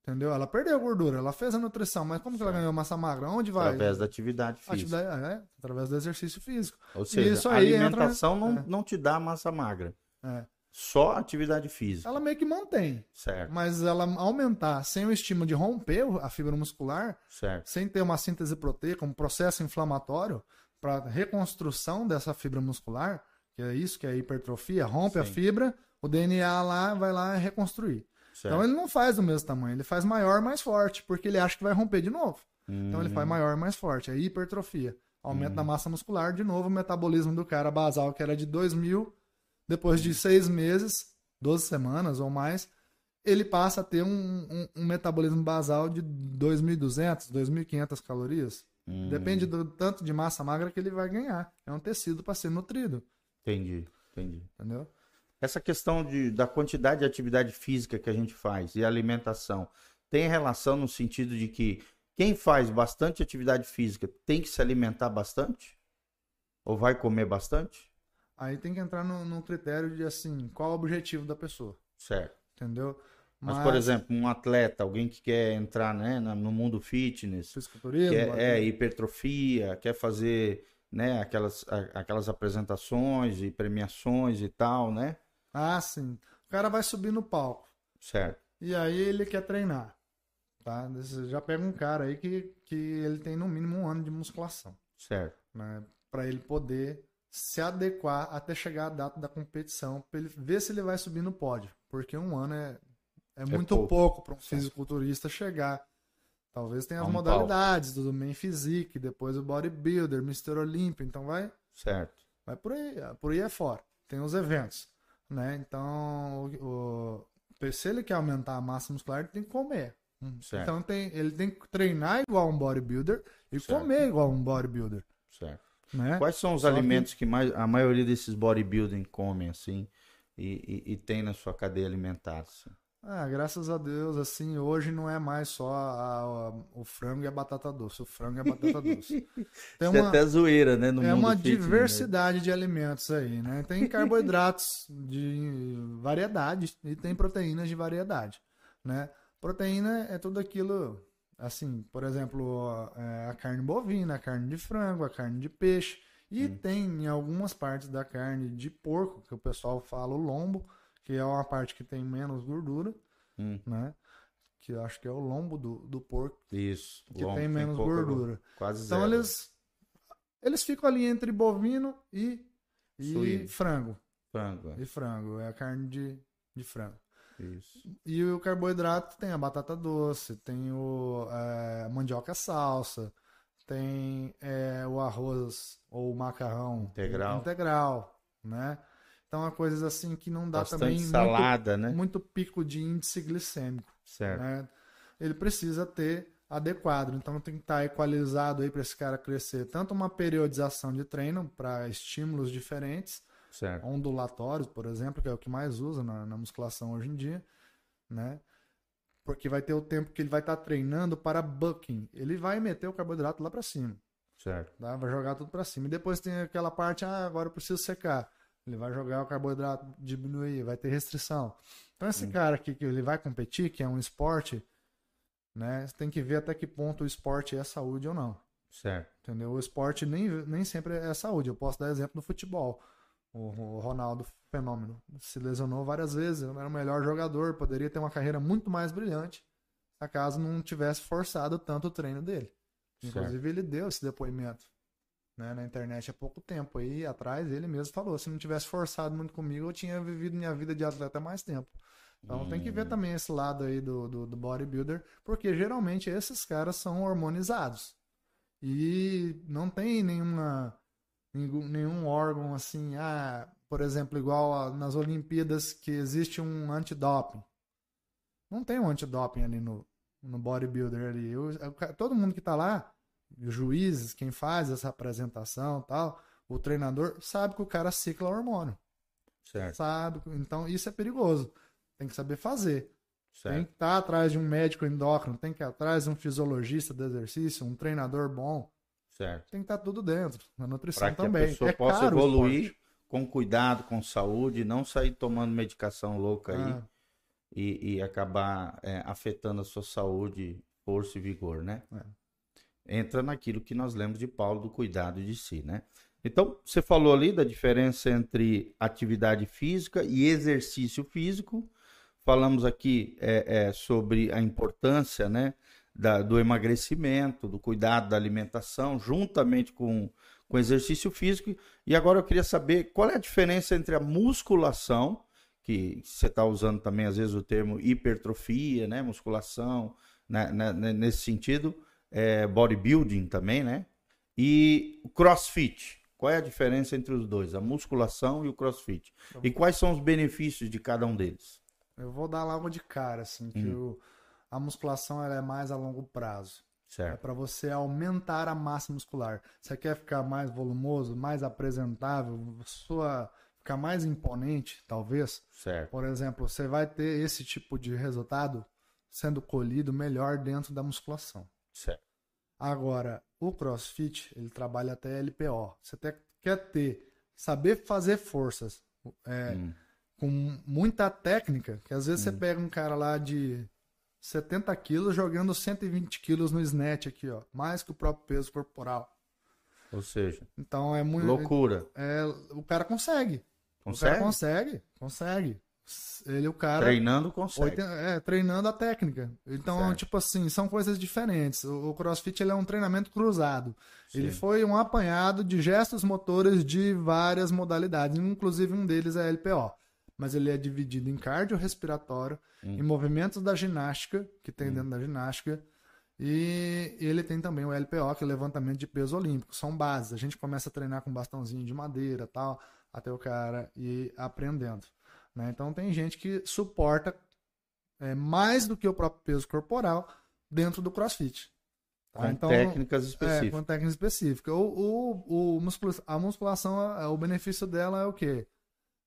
Entendeu? Ela perdeu gordura, ela fez a nutrição, mas como que ela ganhou massa magra? Onde vai? Através da atividade física. Atividade, é, através do exercício físico. Ou seja, Isso a alimentação entra... não, é. não te dá massa magra. É. Só atividade física. Ela meio que mantém. Certo. Mas ela aumentar sem o estímulo de romper a fibra muscular, certo. sem ter uma síntese proteica, um processo inflamatório para reconstrução dessa fibra muscular, que é isso que é a hipertrofia, rompe Sim. a fibra, o DNA lá vai lá reconstruir. Certo. Então ele não faz do mesmo tamanho, ele faz maior, mais forte, porque ele acha que vai romper de novo. Hum. Então ele faz hum. maior, mais forte, é hipertrofia. Aumento hum. da massa muscular, de novo, o metabolismo do cara basal, que era de 2 mil depois de seis meses, 12 semanas ou mais, ele passa a ter um, um, um metabolismo basal de 2.200, 2.500 calorias. Hum. Depende do tanto de massa magra que ele vai ganhar. É um tecido para ser nutrido. Entendi, entendi. Entendeu? Essa questão de, da quantidade de atividade física que a gente faz e alimentação tem relação no sentido de que quem faz bastante atividade física tem que se alimentar bastante? Ou vai comer bastante? Aí tem que entrar no, no critério de assim, qual o objetivo da pessoa. Certo. Entendeu? Mas, Mas, por exemplo, um atleta, alguém que quer entrar né, no mundo fitness, quer, é, hipertrofia, quer fazer né, aquelas, aquelas apresentações e premiações e tal, né? Ah, sim. O cara vai subir no palco. Certo. E aí ele quer treinar. Tá? Você já pega um cara aí que, que ele tem no mínimo um ano de musculação. Certo. Né? Para ele poder se adequar até chegar a data da competição, para ele ver se ele vai subir no pódio. Porque um ano é, é, é muito pouco, pouco para um fisiculturista chegar. Talvez tenha as modalidades do main physique, depois o bodybuilder, Mr. Olympia, então vai. Certo. Vai por aí, por aí é fora. Tem os eventos, né? Então, o, o, se ele quer aumentar a massa muscular, ele tem que comer. Certo. Então tem, ele tem que treinar igual um bodybuilder e certo. comer igual um bodybuilder. Certo. Né? Quais são os Só alimentos que... que... mais a maioria desses bodybuilding comem assim e, e, e tem na sua cadeia alimentar? Assim? Ah, graças a Deus, assim, hoje não é mais só a, a, o frango e a batata doce. O frango e a batata doce. <laughs> Tem uma, é até zoeira, né? No é uma né? diversidade de alimentos aí, né? Tem carboidratos de variedade e tem proteínas de variedade, né? Proteína é tudo aquilo Assim, por exemplo, é, a carne bovina, a carne de frango, a carne de peixe. E hum. tem em algumas partes da carne de porco, que o pessoal fala o lombo, que é uma parte que tem menos gordura, hum. né? Que eu acho que é o lombo do, do porco. Isso. Que tem menos tem gordura. Quase então zero. eles eles ficam ali entre bovino e, e frango. Frango. É. E frango. É a carne de, de frango. Isso. E o carboidrato tem a batata doce, tem o, é, mandioca salsa, tem é, o arroz ou o macarrão integral. integral, né? Então, é coisas assim que não dá Bastante também salada, muito, né? muito pico de índice glicêmico. Certo. Né? Ele precisa ter adequado. Então, tem que estar equalizado aí para esse cara crescer. Tanto uma periodização de treino para estímulos diferentes, certo. ondulatórios, por exemplo, que é o que mais usa na, na musculação hoje em dia, né? Porque vai ter o tempo que ele vai estar treinando para bucking. Ele vai meter o carboidrato lá para cima. Certo. Tá? Vai jogar tudo para cima. E depois tem aquela parte, ah, agora eu preciso secar. Ele vai jogar o carboidrato diminuir, vai ter restrição. Então esse hum. cara aqui que ele vai competir, que é um esporte, né? Você tem que ver até que ponto o esporte é saúde ou não. Certo. Entendeu? O esporte nem, nem sempre é saúde. Eu posso dar exemplo do futebol. O, Ronaldo Fenômeno se lesionou várias vezes, era o melhor jogador, poderia ter uma carreira muito mais brilhante, caso não tivesse forçado tanto o treino dele. Inclusive, certo. ele deu esse depoimento né, na internet há pouco tempo. Aí atrás ele mesmo falou: se não tivesse forçado muito comigo, eu tinha vivido minha vida de atleta mais tempo. Então hum. tem que ver hum. também esse lado aí do, do, do, bodybuilder, porque geralmente esses caras são hormonizados. E não tem nenhuma, nenhum, nenhum órgão assim, ah, por exemplo, igual nas Olimpíadas que existe um antidoping. Não tem um antidoping ali no, no bodybuilder ali. Eu, todo mundo que tá lá os juízes, quem faz essa apresentação tal, o treinador sabe que o cara cicla hormônio. Certo. Sabe? Então isso é perigoso. Tem que saber fazer. Certo. Tem que estar atrás de um médico endócrino, tem que ir atrás de um fisiologista do exercício, um treinador bom. Certo. Tem que estar tudo dentro. Na nutrição pra que também. A pessoa é possa evoluir com cuidado, com saúde, não sair tomando medicação louca aí ah. e, e, acabar é, afetando a sua saúde, força e vigor, né? É entra naquilo que nós lemos de Paulo do cuidado de si, né? Então, você falou ali da diferença entre atividade física e exercício físico. Falamos aqui é, é, sobre a importância, né, da, do emagrecimento, do cuidado da alimentação, juntamente com com exercício físico. E agora eu queria saber qual é a diferença entre a musculação, que você está usando também às vezes o termo hipertrofia, né, musculação, né, né, nesse sentido, é, bodybuilding também, né? E o crossfit. Qual é a diferença entre os dois, a musculação e o crossfit? E quais são os benefícios de cada um deles? Eu vou dar logo de cara, assim, que hum. o, a musculação ela é mais a longo prazo. Certo. É para você aumentar a massa muscular. Você quer ficar mais volumoso, mais apresentável, sua ficar mais imponente, talvez. Certo. Por exemplo, você vai ter esse tipo de resultado sendo colhido melhor dentro da musculação. Certo. Agora, o CrossFit, ele trabalha até LPO. Você até quer ter, saber fazer forças é, hum. com muita técnica, que às vezes hum. você pega um cara lá de 70 quilos jogando 120 quilos no snatch aqui, ó. Mais que o próprio peso corporal. Ou seja, então é muito loucura. É, o cara consegue. Consegue? O cara consegue, consegue. Ele, o cara. Treinando consegue. É, treinando a técnica. Então, certo. tipo assim, são coisas diferentes. O, crossfit ele é um treinamento cruzado. Sim. Ele foi um apanhado de gestos motores de várias modalidades, inclusive um deles é LPO. Mas ele é dividido em cardiorrespiratório, hum. em movimentos da ginástica, que tem hum. dentro da ginástica, e ele tem também o LPO, que é o levantamento de peso olímpico. São bases. A gente começa a treinar com bastãozinho de madeira tal, até o cara ir aprendendo. Né? Então tem gente que suporta é, mais do que o próprio peso corporal dentro do crossfit. Tá? Com então, técnicas específicas. É, com técnicas específicas. O, o, o muscula a musculação, o benefício dela é o quê?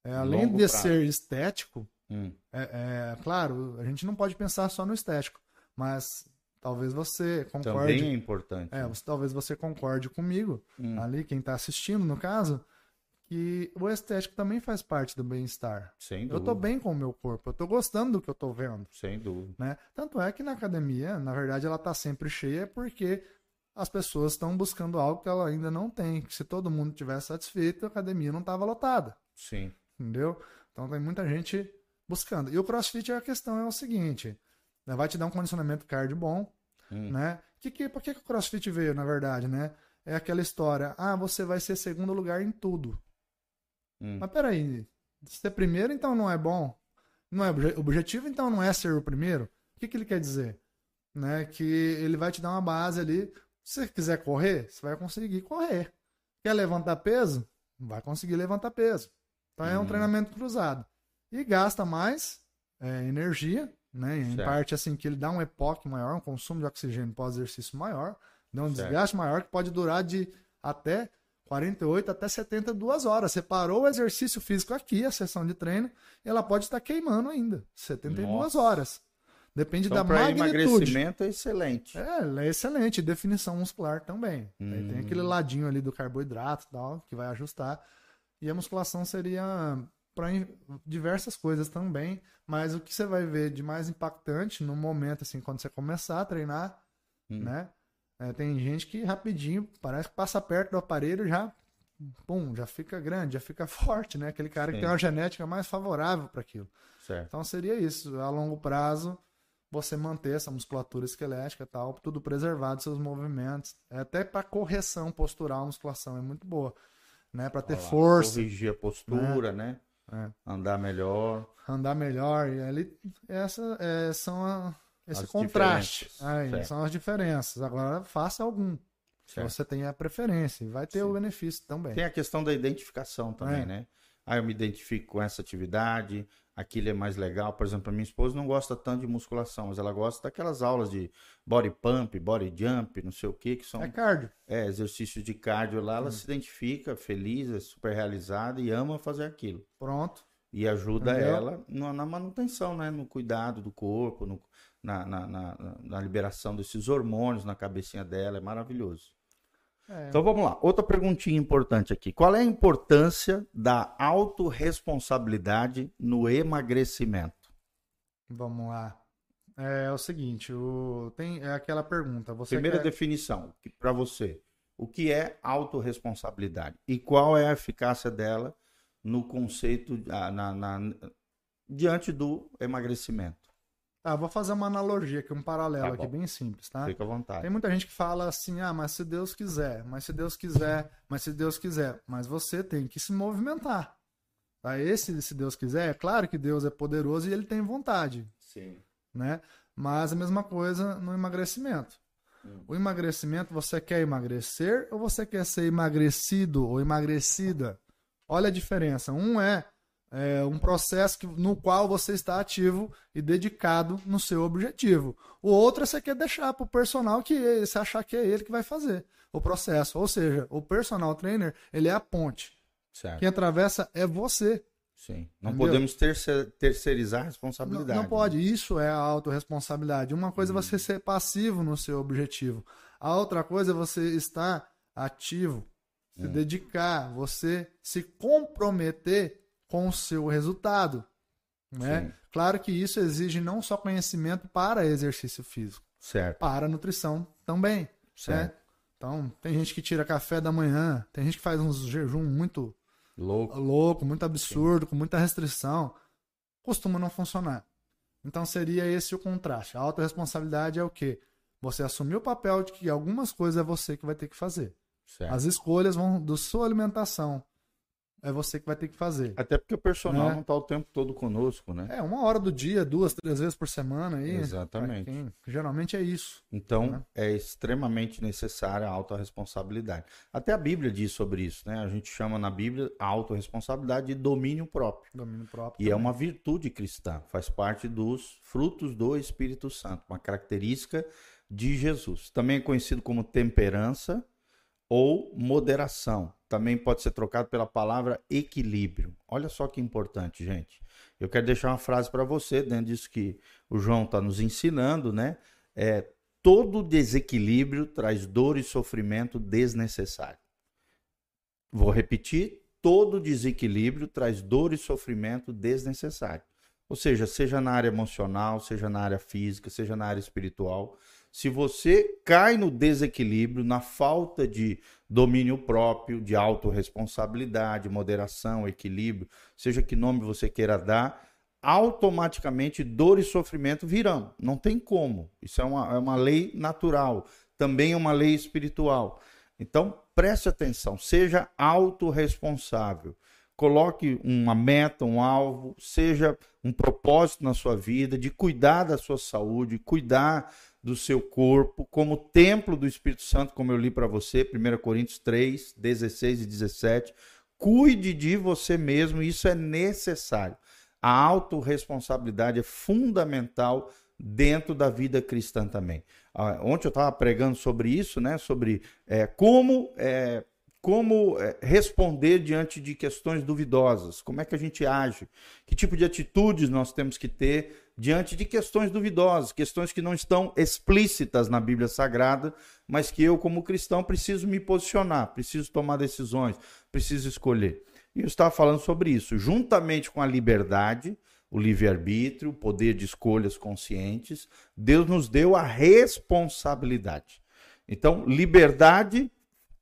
É, além de prazo. ser estético, hum. é, é, claro, a gente não pode pensar só no estético, mas talvez você concorde. Também é importante. É, né? talvez você concorde comigo, hum. ali, quem está assistindo, no caso, que o estético também faz parte do bem-estar. Sem dúvida. Eu tô bem com o meu corpo, eu tô gostando do que eu tô vendo. Sem dúvida. Né? Tanto é que na academia, na verdade, ela tá sempre cheia porque as pessoas estão buscando algo que ela ainda não tem. Se todo mundo tivesse satisfeito, a academia não tava lotada. Sim. Entendeu? Então tem muita gente buscando. E o CrossFit a questão é o seguinte, né? vai te dar um condicionamento cardio bom, hum. né? Que, que, por que, que o CrossFit veio, na verdade, né? É aquela história, ah, você vai ser segundo lugar em tudo. Hum. Mas peraí, ser primeiro então não é bom? Não é objetivo então não é ser o primeiro? O que, que ele quer dizer? Né? Que ele vai te dar uma base ali Se você quiser correr, você vai conseguir correr. Quer levantar peso? Vai conseguir levantar peso. Então é um uhum. treinamento cruzado. E gasta mais é, energia, né? Em certo. parte assim que ele dá um EPOC maior, um consumo de oxigênio pós-exercício maior, dá um certo. desgaste maior que pode durar de até 48 até 72 horas. Você parou o exercício físico aqui, a sessão de treino, ela pode estar queimando ainda. 72 Nossa. horas. Depende então, da magnitude. emagrecimento é excelente. É, ela é excelente. Definição muscular também. Hum. Aí tem aquele hum. ladinho ali do carboidrato tal, que vai ajustar. E a musculação seria para diversas coisas também. Mas o que você vai ver de mais impactante no momento, assim, quando você começar a treinar, hum. né? É, tem gente que rapidinho, parece que passa perto do aparelho já, pum, já fica grande, já fica <laughs> forte, né? Aquele cara Sim. que tem uma genética mais favorável para aquilo. Certo. Então seria isso, a longo prazo, você manter essa musculatura esquelética e tal, tudo preservado, seus movimentos, é até para correção postural, a musculação é muito boa, né? Para ter força. Corrigir a postura, né? né? É. Andar melhor. Andar melhor, e ali, essa é, são a, esse as contraste. Aí, são as diferenças. Agora, faça algum. Certo. Se você tem a preferência. Vai ter Sim. o benefício também. Tem a questão da identificação também, é. né? Ah, eu me identifico com essa atividade, aquilo é mais legal. Por exemplo, a minha esposa não gosta tanto de musculação, mas ela gosta daquelas aulas de body pump, body jump, não sei o que, que são. É cardio. É, exercícios de cardio lá. Ela hum. se identifica feliz, é super realizada e ama fazer aquilo. Pronto. E ajuda Entendeu? ela na manutenção, né? No cuidado do corpo, no, na, na, na, na liberação desses hormônios na cabecinha dela. É maravilhoso. É. Então vamos lá. Outra perguntinha importante aqui. Qual é a importância da autorresponsabilidade no emagrecimento? Vamos lá. É, é o seguinte, o, tem é aquela pergunta. Você Primeira quer... definição para você. O que é autorresponsabilidade? E qual é a eficácia dela no conceito, na, na, diante do emagrecimento? Tá, vou fazer uma analogia aqui, um paralelo tá aqui bem simples, tá? Fica à vontade. Tem muita gente que fala assim, ah, mas se Deus quiser, mas se Deus quiser, mas se Deus quiser. Mas você tem que se movimentar. Tá? Esse, se Deus quiser, é claro que Deus é poderoso e ele tem vontade. Sim. Né? Mas a mesma coisa no emagrecimento. Hum. O emagrecimento, você quer emagrecer ou você quer ser emagrecido ou emagrecida? Olha a diferença. Um é é, um processo que, no qual você está ativo e dedicado no seu objetivo. O outro é você quer deixar para o personal que você achar que é ele que vai fazer o processo. Ou seja, o personal trainer ele é a ponte. Certo. Quem atravessa é você. Sim. Não Entendeu? podemos terceir, terceirizar a responsabilidade. Não, não pode. Né? Isso é a autorresponsabilidade. Uma coisa é você ser passivo no seu objetivo. A outra coisa é você estar ativo, se hum. dedicar, você se comprometer com o seu resultado. Né? Claro que isso exige não só conhecimento para exercício físico, certo. para nutrição também. Né? Certo. Né? Então, tem gente que tira café da manhã, tem gente que faz uns jejum muito louco, louco muito absurdo, Sim. com muita restrição. Costuma não funcionar. Então, seria esse o contraste. A autorresponsabilidade é o quê? Você assumir o papel de que algumas coisas é você que vai ter que fazer. Certo. As escolhas vão da sua alimentação, é você que vai ter que fazer. Até porque o personal né? não está o tempo todo conosco, né? É, uma hora do dia, duas, três vezes por semana aí. Exatamente. Quem, geralmente é isso. Então, né? é extremamente necessária a autorresponsabilidade. Até a Bíblia diz sobre isso, né? A gente chama na Bíblia a autorresponsabilidade de domínio próprio. Domínio próprio. E é também. é uma virtude cristã, faz parte dos frutos do Espírito Santo, uma característica de Jesus. Também é conhecido como temperança ou moderação. Também pode ser trocado pela palavra equilíbrio. Olha só que importante, gente. Eu quero deixar uma frase para você, dentro disso que o João está nos ensinando, né? É, todo desequilíbrio traz dor e sofrimento desnecessário. Vou repetir: todo desequilíbrio traz dor e sofrimento desnecessário. Ou seja, seja na área emocional, seja na área física, seja na área espiritual, se você cai no desequilíbrio, na falta de domínio próprio, de autorresponsabilidade, moderação, equilíbrio, seja que nome você queira dar, automaticamente dor e sofrimento virão. Não tem como. Isso é uma, é uma lei natural. Também é uma lei espiritual. Então, preste atenção, seja autorresponsável. coloque uma meta, um alvo, seja um propósito na sua vida de cuidar da sua saúde, cuidar do seu corpo como templo do Espírito Santo, como eu li para você, 1 Coríntios 3, 16 e 17. Cuide de você mesmo, isso é necessário. A autorresponsabilidade é fundamental dentro da vida cristã também. Ah, ontem eu estava pregando sobre isso, né? Sobre é, como é, como é, responder diante de questões duvidosas, como é que a gente age, que tipo de atitudes nós temos que ter diante de questões duvidosas, questões que não estão explícitas na Bíblia Sagrada, mas que eu, como cristão, preciso me posicionar, preciso tomar decisões, preciso escolher. E eu estava falando sobre isso, juntamente com a liberdade, o livre-arbítrio, o poder de escolhas conscientes, Deus nos deu a responsabilidade. Então, liberdade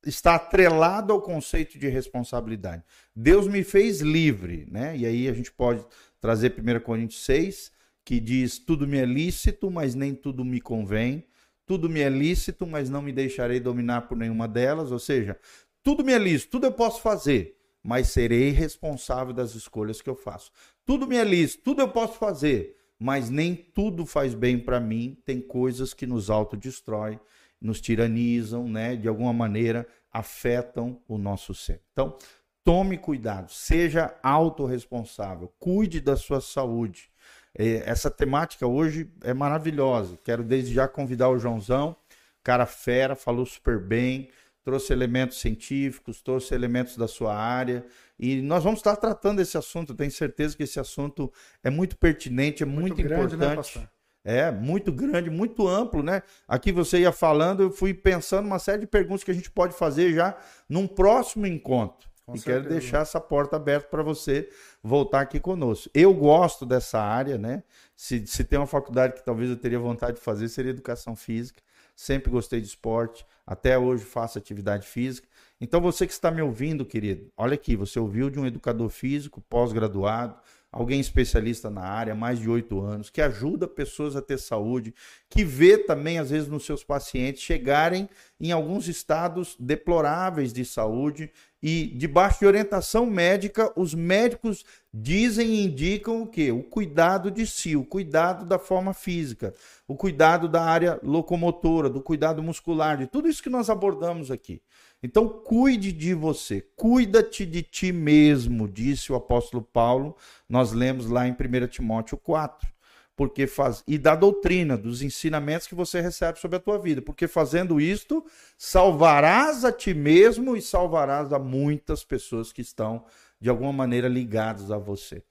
está atrelado ao conceito de responsabilidade. Deus me fez livre, né? E aí a gente pode trazer 1 Coríntios 6, que diz: Tudo me é lícito, mas nem tudo me convém. Tudo me é lícito, mas não me deixarei dominar por nenhuma delas. Ou seja, tudo me é lícito, tudo eu posso fazer, mas serei responsável das escolhas que eu faço. Tudo me é lícito, tudo eu posso fazer, mas nem tudo faz bem para mim. Tem coisas que nos autodestroem nos tiranizam, né? De alguma maneira afetam o nosso ser. Então, tome cuidado, seja autorresponsável, cuide da sua saúde. É, essa temática hoje é maravilhosa. Quero desde já convidar o Joãozão, cara fera, falou super bem, trouxe elementos científicos, trouxe elementos da sua área. E nós vamos estar tratando esse assunto. Tenho certeza que esse assunto é muito pertinente, é muito, muito grande, né, importante. Né, é, muito grande, muito amplo, né? Aqui você ia falando, eu fui pensando uma série de perguntas que a gente pode fazer já num próximo encontro. Com e certeza. quero deixar essa porta aberta para você voltar aqui conosco. Eu gosto dessa área, né? Se, se tem uma faculdade que talvez eu teria vontade de fazer, seria educação física. Sempre gostei de esporte, até hoje faço atividade física. Então você que está me ouvindo, querido, olha aqui, você ouviu de um educador físico, pós-graduado, alguém especialista na área, mais de oito anos, que ajuda pessoas a ter saúde, que vê também, às vezes, nos seus pacientes chegarem em alguns estados deploráveis de saúde e, debaixo de orientação médica, os médicos dizem e indicam o quê? O cuidado de si, o cuidado da forma física, o cuidado da área locomotora, do cuidado muscular, de tudo isso que nós abordamos aqui. Então, cuide de você, cuida-te de ti mesmo, disse o apóstolo Paulo. Nós lemos lá em 1 Timóteo 4. Porque faz e da doutrina, dos ensinamentos que você recebe sobre a tua vida, porque fazendo isto, salvarás a ti mesmo e salvarás a muitas pessoas que estão de alguma maneira ligadas a você.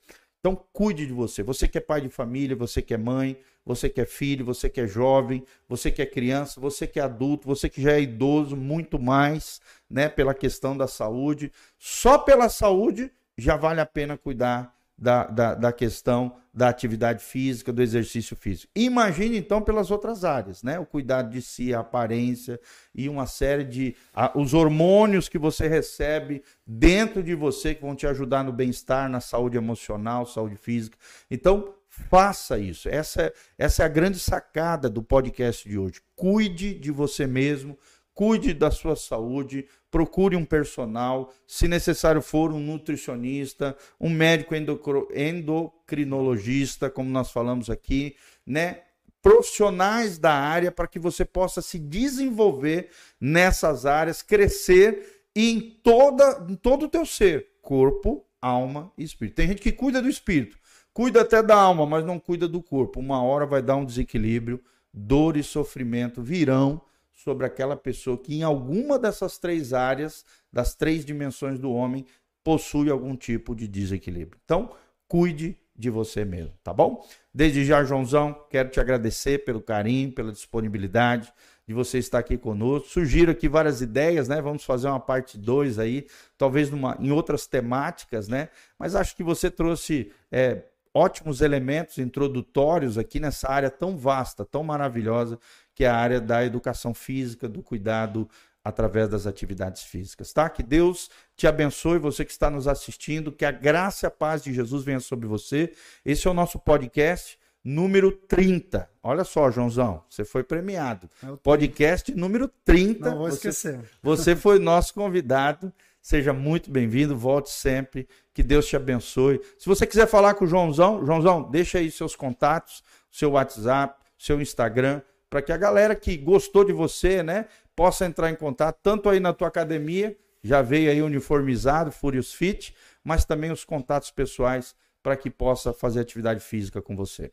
Então, cuide de você. Você que é pai de família, você que é mãe, você que é filho, você que é jovem, você que é criança, você que é adulto, você que já é idoso, muito mais, né, pela questão da saúde. Só pela saúde já vale a pena cuidar da, da, da, questão da atividade física, do exercício físico. Imagine então pelas outras áreas, né? O cuidado de si, a aparência e uma série de. A, os hormônios que você recebe dentro de você que vão te ajudar no bem-estar, na saúde emocional, saúde física. Então, Faça isso. Essa, é, essa é a grande sacada do podcast de hoje. Cuide de você mesmo, cuide da sua saúde, procure um personal, se necessário for, um nutricionista, um médico endocrinologista, como nós falamos aqui, né? Profissionais da área para que você possa se desenvolver nessas áreas, crescer em, toda, em todo o teu ser, corpo, alma e espírito. Tem gente que cuida do espírito, Cuida até da alma, mas não cuida do corpo. Uma hora vai dar um desequilíbrio, dor e sofrimento virão sobre aquela pessoa que, em alguma dessas três áreas, das três dimensões do homem, possui algum tipo de desequilíbrio. Então, cuide de você mesmo, tá bom? Desde já, Joãozão, quero te agradecer pelo carinho, pela disponibilidade de você estar aqui conosco. Sugiro aqui várias ideias, né? Vamos fazer uma parte 2 aí, talvez numa, em outras temáticas, né? Mas acho que você trouxe é, ótimos elementos introdutórios aqui nessa área tão vasta, tão maravilhosa, que é a área da educação física, do cuidado através das atividades físicas, tá? Que Deus te abençoe, você que está nos assistindo, que a graça e a paz de Jesus venha sobre você. Esse é o nosso podcast número 30. Olha só, Joãozão, você foi premiado. É podcast número 30. Não vou esquecer. Você, você foi nosso convidado Seja muito bem-vindo, volte sempre. Que Deus te abençoe. Se você quiser falar com o Joãozão, Joãozão, deixa aí seus contatos, seu WhatsApp, seu Instagram, para que a galera que gostou de você, né, possa entrar em contato, tanto aí na tua academia, já veio aí uniformizado, Furious Fit, mas também os contatos pessoais para que possa fazer atividade física com você.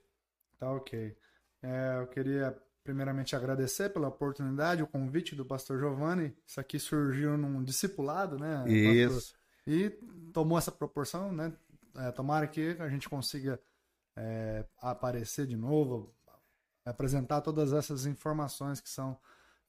Tá ok. É, eu queria primeiramente agradecer pela oportunidade, o convite do pastor Giovanni. Isso aqui surgiu num discipulado, né? Isso. E tomou essa proporção, né? É, tomara que a gente consiga é, aparecer de novo, apresentar todas essas informações que são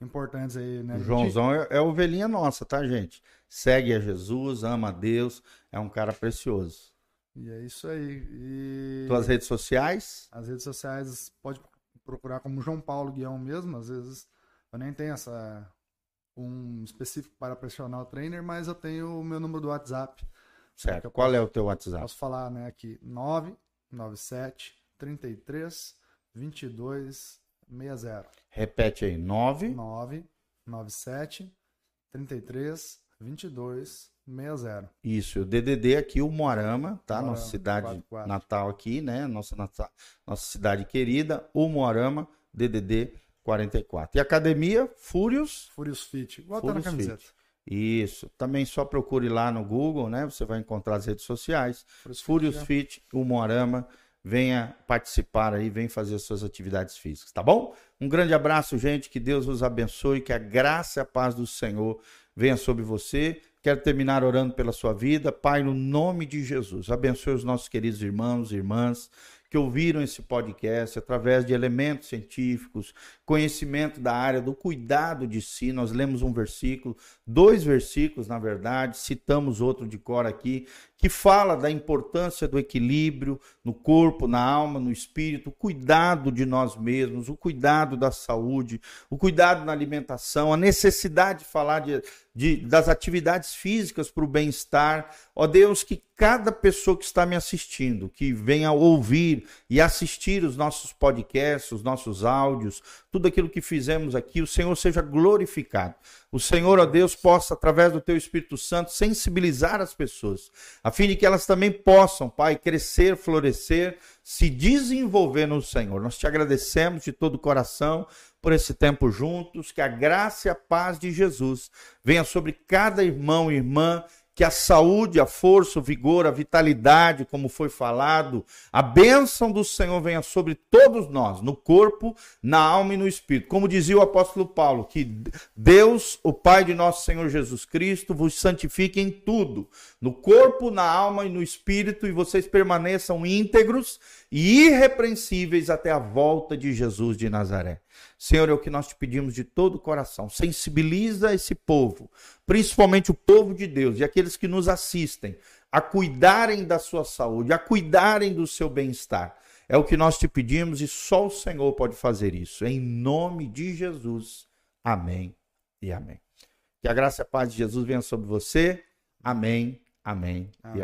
importantes aí, né? O Joãozão é, é ovelhinha nossa, tá, gente? Segue a Jesus, ama a Deus, é um cara precioso. E é isso aí. E... Tuas redes sociais? As redes sociais pode procurar como João Paulo Guião mesmo, às vezes eu nem tenho essa um específico para personal trainer, mas eu tenho o meu número do WhatsApp. Certo. Qual é o teu WhatsApp? Posso falar, né, aqui 997 33 22 60. Repete aí, 9 997 33 22 60. Isso, o DDD aqui, o Moarama, tá? Moarama, nossa cidade 44. natal aqui, né? Nossa, nossa, nossa cidade querida, o Moarama, DDD 44. E academia, Fúrios? Fúrios Fit, igual Fúrios tá na camiseta. Fit. Isso, também só procure lá no Google, né? Você vai encontrar as redes sociais. Fúrios, Fit, Fit, o Moarama. Venha participar aí, vem fazer as suas atividades físicas, tá bom? Um grande abraço, gente, que Deus os abençoe, que a graça e a paz do Senhor venha sobre você Quero terminar orando pela sua vida. Pai, no nome de Jesus, abençoe os nossos queridos irmãos e irmãs que ouviram esse podcast através de elementos científicos, conhecimento da área do cuidado de si. Nós lemos um versículo, dois versículos, na verdade, citamos outro de cor aqui, que fala da importância do equilíbrio no corpo, na alma, no espírito, o cuidado de nós mesmos, o cuidado da saúde, o cuidado na alimentação, a necessidade de falar de, de das atividades físicas para o bem-estar. Ó Deus, que cada pessoa que está me assistindo, que venha ouvir e assistir os nossos podcasts, os nossos áudios, tudo aquilo que fizemos aqui, o Senhor seja glorificado. O Senhor, ó Deus, possa, através do Teu Espírito Santo, sensibilizar as pessoas, a fim de que elas também possam, Pai, crescer, florescer, se desenvolver no Senhor. Nós te agradecemos de todo o coração por esse tempo juntos, que a graça e a paz de Jesus venha sobre cada irmão e irmã que a saúde, a força, o vigor, a vitalidade, como foi falado, a bênção do Senhor venha sobre todos nós, no corpo, na alma e no espírito. Como dizia o apóstolo Paulo, que Deus, o Pai de nosso Senhor Jesus Cristo, vos santifique em tudo, no corpo, na alma e no espírito, e vocês permaneçam íntegros e irrepreensíveis até a volta de Jesus de Nazaré. Senhor, é o que nós te pedimos de todo o coração. Sensibiliza esse povo, principalmente o povo de Deus e aqueles que nos assistem, a cuidarem da sua saúde, a cuidarem do seu bem-estar. É o que nós te pedimos e só o Senhor pode fazer isso. Em nome de Jesus. Amém e amém. Que a graça e a paz de Jesus venha sobre você. Amém, amém, amém. e amém.